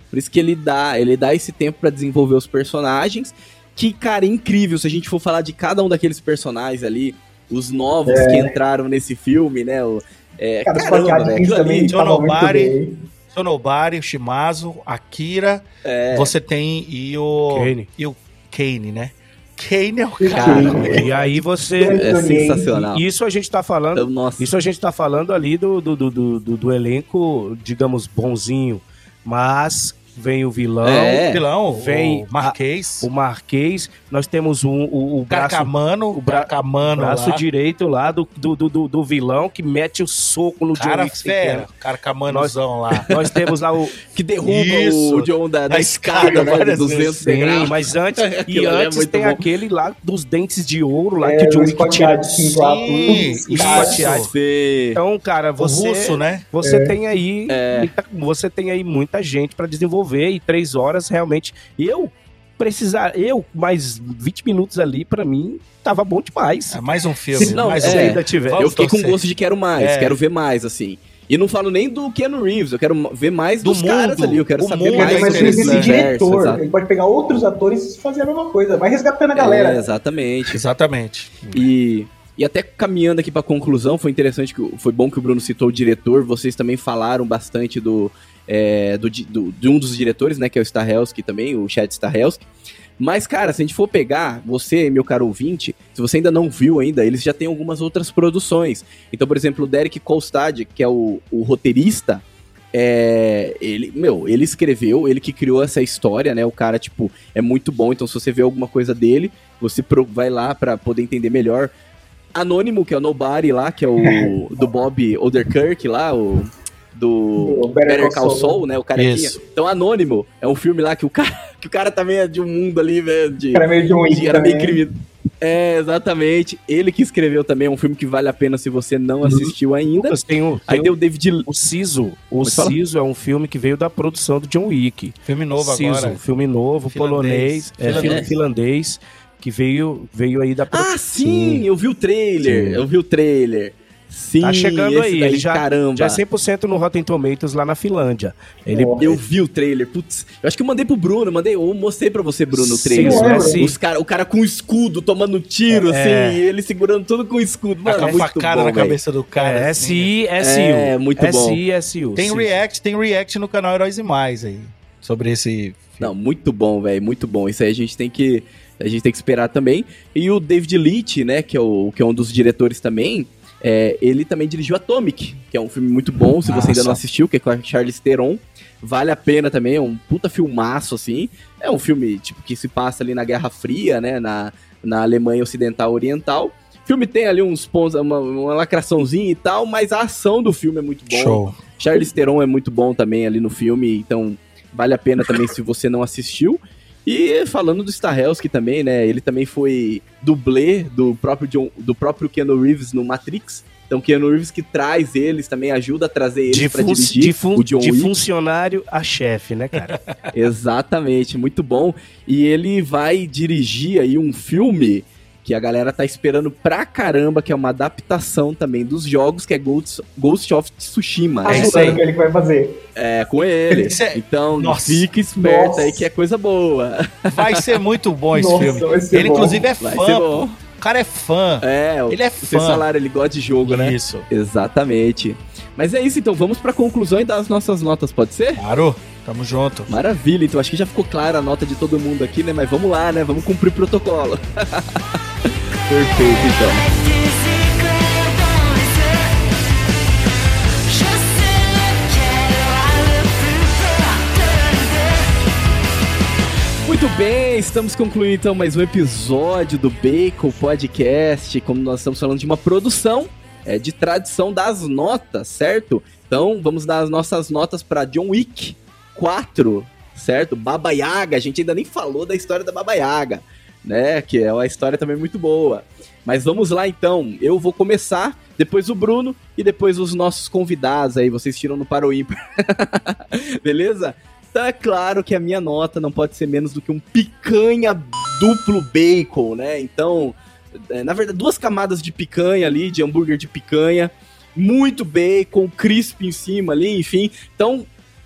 Por isso que ele dá, ele dá esse tempo para desenvolver os personagens. Que, cara, é incrível. Se a gente for falar de cada um daqueles personagens ali, os novos é. que entraram nesse filme, né? O, é, Cara, caramba, velho. também Sonobari, Sonobari, o Shimazu, Akira, é. você tem e o... Kane. E o Kane, né? Kane é o cara. E aí você. É sensacional. Isso a gente tá falando. Nossa. Isso a gente tá falando ali do, do, do, do, do elenco, digamos, bonzinho. Mas vem o vilão. É. vilão, vem o Marquês. A, o Marquês. Nós temos um, o, o braço. Carcamano, o bra Carcamano braço lá. direito lá do, do, do, do, vilão que mete o soco no Cara John Wick. Fera, Carcamanozão lá. Nós temos lá o. que derruba Isso, o John da, da escada, né? De 200 Sim, degraus. mas antes. e é antes é tem bom. aquele lá dos dentes de ouro lá é, que o John Wick tira. Sim, Então, cara, você. O russo, né? Você é. tem aí. É. Muita, você tem aí muita gente pra desenvolver desenvolver e três horas realmente. Eu precisar, eu mais 20 minutos ali, para mim, tava bom demais. É mais um filme. Não, mais é, ainda tiver. Eu fiquei com gosto de quero mais, é. quero ver mais, assim. E não falo nem do Keanu Reeves, eu quero ver mais do dos mundo, caras ali, eu quero saber mundo, mais mas esse diretor, exato. ele pode pegar outros atores e fazer a mesma coisa, vai resgatando a galera. É, exatamente. Exatamente. E e até caminhando aqui para conclusão, foi interessante que foi bom que o Bruno citou o diretor. Vocês também falaram bastante do é, do, do, de um dos diretores, né, que é o Stahelski também, o Chad Stahelski. Mas, cara, se a gente for pegar, você, meu caro ouvinte, se você ainda não viu ainda, eles já têm algumas outras produções. Então, por exemplo, o Derek Kolstad, que é o, o roteirista, é, ele, meu, ele escreveu, ele que criou essa história, né? O cara, tipo, é muito bom. Então, se você vê alguma coisa dele, você vai lá para poder entender melhor. Anônimo, que é o Nobody lá, que é o do Bob Oderkirk lá, o do Do Better Better Call Call Saul, né? O cara Isso. Então, Anônimo é um filme lá que o cara, que o cara também é de um mundo ali, velho, de... Era meio de um de- era meio criminoso. É, exatamente. Ele que escreveu também, é um filme que vale a pena se você não Uhum. assistiu ainda. Lucas, tem o, Aí tem o David... o Siso. O Pode falar? Siso é um filme que veio da produção do John Wick. Filme novo Siso, agora. filme novo, Finlandês. polonês, é, Finlandês. filme finlandês, que veio, veio aí da Ah, sim, eu vi o trailer, Sim. eu vi o trailer. Sim, Tá chegando esse aí, daí, ele já, caramba. já é 100% no Rotten Tomatoes lá na Finlândia. Ele, Eu vi o trailer, putz. Eu acho que eu mandei pro Bruno, mandei, eu mostrei pra você, Bruno, o trailer. Sim, é, sim. Os cara, o cara com escudo, tomando tiro, É. assim, ele segurando tudo com escudo. Mano, com a muito facada bom, na velho. cabeça do cara. é assim, né? SI, SU. É, muito bom. SI, SU. Tem Siso. react, tem react no canal Heróis e Mais aí. Sobre esse. Não, muito bom, velho, muito bom. Isso aí a gente tem que a gente tem que esperar também. E o David Leitch, né, que é, o, que é um dos diretores também, é, ele também dirigiu Atomic, que é um filme muito bom, se você ainda não Nossa. assistiu, que é com a Charlize Theron. Vale a pena também, é um puta filmaço, assim. É um filme, tipo, que se passa ali na Guerra Fria, né, na, na Alemanha Ocidental Oriental. O filme tem ali uns pontos, uma, uma lacraçãozinha e tal, mas a ação do filme é muito bom. Show. Charles Theron é muito bom também ali no filme, então vale a pena também se você não assistiu. E falando do Stahelski também, né? Ele também foi dublê do próprio, John, do próprio Keanu Reeves no Matrix. Então, Keanu Reeves que traz eles, também ajuda a trazer eles De, pra dirigir de fun- o John de Wick. funcionário a chefe, né, cara? Exatamente, muito bom. E ele vai dirigir aí um filme que a galera tá esperando pra caramba, que é uma adaptação também dos jogos, que é Ghost, Ghost of Tsushima. Tá É isso jurando aí. que ele vai fazer. É, com ele. Isso é- Então, Nossa. fica esperto Nossa. aí que é coisa boa. Vai ser muito bom esse Nossa, filme. Ele, bom. inclusive, é Vai fã. ser pô. bom. O cara é fã. É, Ele é vocês fã. falaram, ele gosta de jogo, né? Isso. Exatamente. Mas é isso, então, vamos pra conclusão e dar as nossas notas, pode ser? Claro. Tamo junto. Maravilha, então acho que já ficou clara a nota de todo mundo aqui, né? Mas vamos lá, né? Vamos cumprir o protocolo. Perfeito, então. Muito bem, estamos concluindo então mais um episódio do Bacon Podcast. Como nós estamos falando de uma produção é, de tradição das notas, certo? Então vamos dar as nossas notas para John Wick 4, certo? Baba Yaga, a gente ainda nem falou da história da Baba Yaga, né? Que é uma história também muito boa. Mas vamos lá então, eu vou começar, depois o Bruno e depois os nossos convidados aí, vocês tiram no para. Beleza? É claro que a minha nota não pode ser menos do que um picanha duplo bacon, né? Então, é, na verdade, duas camadas de picanha ali, de hambúrguer de picanha, muito bacon, crisp em cima ali, enfim. Então,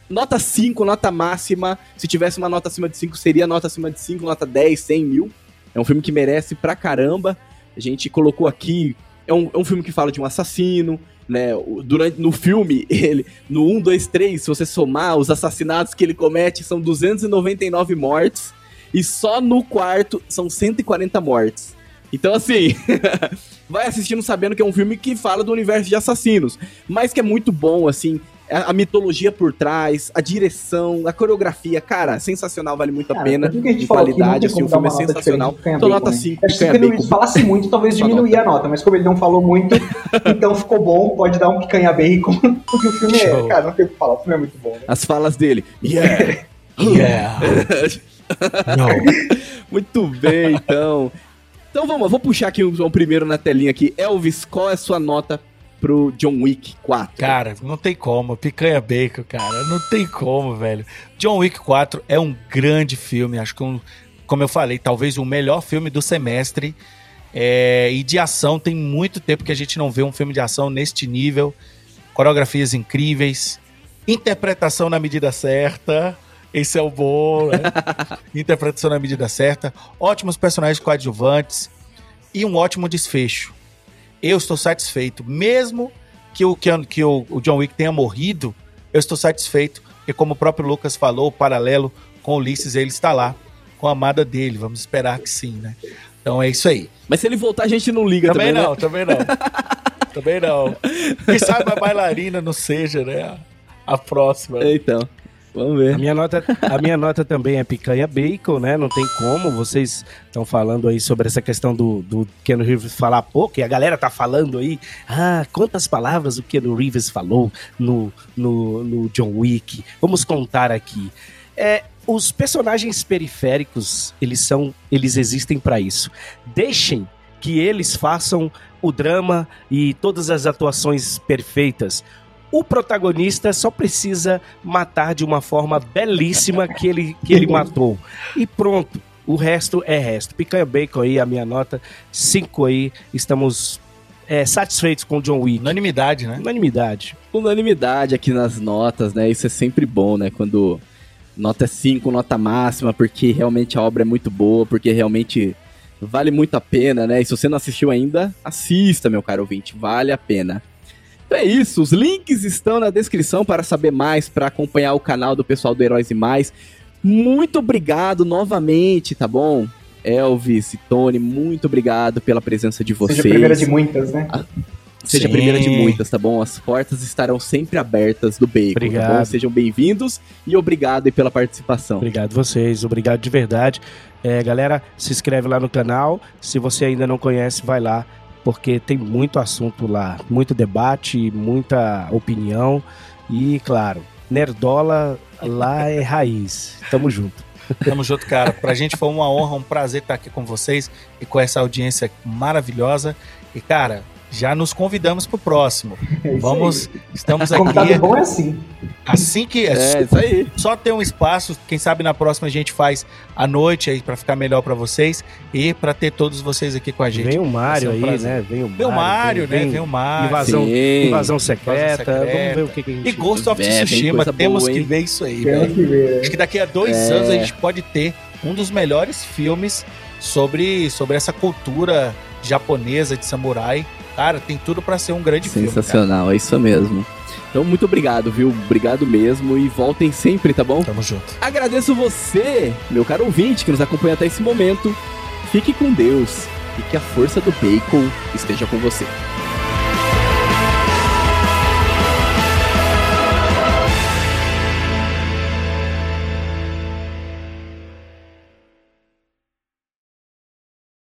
nota 5, nota máxima. Se tivesse uma nota acima de 5, seria nota acima de 5, nota 10, 100 mil. É um filme que merece pra caramba. A gente colocou aqui. É um, é um filme que fala de um assassino, né? Durante, no filme, ele. No 1, 2, 3, se você somar, os assassinatos que ele comete são 299 mortes. E só no quarto são 140 mortes. Então, assim, vai assistindo sabendo que é um filme que fala do universo de assassinos, mas que é muito bom, assim, a, a mitologia por trás, a direção, a coreografia, cara, sensacional, vale muito a Cara, pena. tudo que a gente de qualidade, assim, o filme é sensacional. Então, nota né? 5, Acho que se bacon. falasse muito, talvez Sua diminuir a nota, mas como ele não falou muito, então ficou bom, pode dar um picanha bacon, porque o filme é, cara, não tem o que falar, o filme é muito bom, né? As falas dele. Yeah! Yeah. Não. Muito bem, então. Então vamos, eu vou puxar aqui o, o primeiro na telinha aqui. Elvis, qual é a sua nota pro John Wick 4? Cara, não tem como. Picanha Bacon, cara. Não tem como, velho. John Wick 4 é um grande filme. Acho que, um, como eu falei, talvez o melhor filme do semestre. É, e de ação, tem muito tempo que a gente não vê um filme de ação neste nível. Coreografias incríveis. Interpretação na medida certa. Esse é o bom, né? Interpretação na medida certa. Ótimos personagens coadjuvantes. E um ótimo desfecho. Eu estou satisfeito. Mesmo que o, que, que o, o John Wick tenha morrido, eu estou satisfeito. Porque, como o próprio Lucas falou, o paralelo com o Ulisses, ele está lá. Com a amada dele. Vamos esperar que sim, né? Então é isso aí. Mas se ele voltar, a gente não liga Também, também, não, né? também não. também não. Quem sabe a bailarina não seja, né? A, a próxima. Então. Vamos ver. A minha, nota, a minha nota também é picanha bacon, né? Não tem como. Vocês estão falando aí sobre essa questão do, do Keanu Reeves falar pouco, e a galera tá falando aí, ah, quantas palavras o Keanu Reeves falou no, no, no John Wick. Vamos contar aqui. É, os personagens periféricos, eles são, eles existem para isso. Deixem que eles façam o drama e todas as atuações perfeitas. O protagonista só precisa matar de uma forma belíssima que ele, que ele matou. E pronto. O resto é resto. Picanha Bacon aí, a minha nota. Cinco aí. Estamos é, satisfeitos com o John Wick. Unanimidade, né? Unanimidade. Unanimidade aqui nas notas, né? Isso é sempre bom, né? Quando nota 5, nota máxima, porque realmente a obra é muito boa, porque realmente vale muito a pena, né? E se você não assistiu ainda, assista, meu caro ouvinte, vale a pena. Então é isso, os links estão na descrição para saber mais, para acompanhar o canal do pessoal do Heróis e Mais. Muito obrigado novamente, tá bom? Elvis e Tony, muito obrigado pela presença de vocês. Seja a primeira de muitas, né? Ah, seja a primeira de muitas, tá bom? As portas estarão sempre abertas do Bacon, obrigado. tá bom? Sejam bem-vindos e obrigado aí pela participação. Obrigado vocês, obrigado de verdade. É, galera, se inscreve lá no canal. Se você ainda não conhece, vai lá porque tem muito assunto lá, muito debate, muita opinião e, claro, Nerdola lá é raiz. Tamo junto. Tamo junto, cara. Pra gente foi uma honra, um prazer estar aqui com vocês e com essa audiência maravilhosa. E, cara, já nos convidamos pro próximo. É Vamos, aí. estamos aqui. Convidado bom é assim. Assim que É, isso aí. só ter um espaço, quem sabe na próxima a gente faz à noite aí para ficar melhor para vocês e para ter todos vocês aqui com a gente. Vem o Mário um aí, prazer. né? Vem o Mário. Vem o Mário, né? vem Vem o Mário. Invasão, Sim. invasão secreta. Vamos ver o que, que a gente. E Ghost of É, vem Tsushima, temos boa, que ver isso aí, velho. que ver. Acho que daqui a dois É. anos a gente pode ter um dos melhores filmes sobre, sobre essa cultura japonesa de samurai. Cara, tem tudo pra ser um grande filme. Sensacional, é isso mesmo. Então, muito obrigado, viu? Obrigado mesmo e voltem sempre, tá bom? Tamo junto. Agradeço você, meu caro ouvinte, que nos acompanha até esse momento. Fique com Deus e que a força do bacon esteja com você.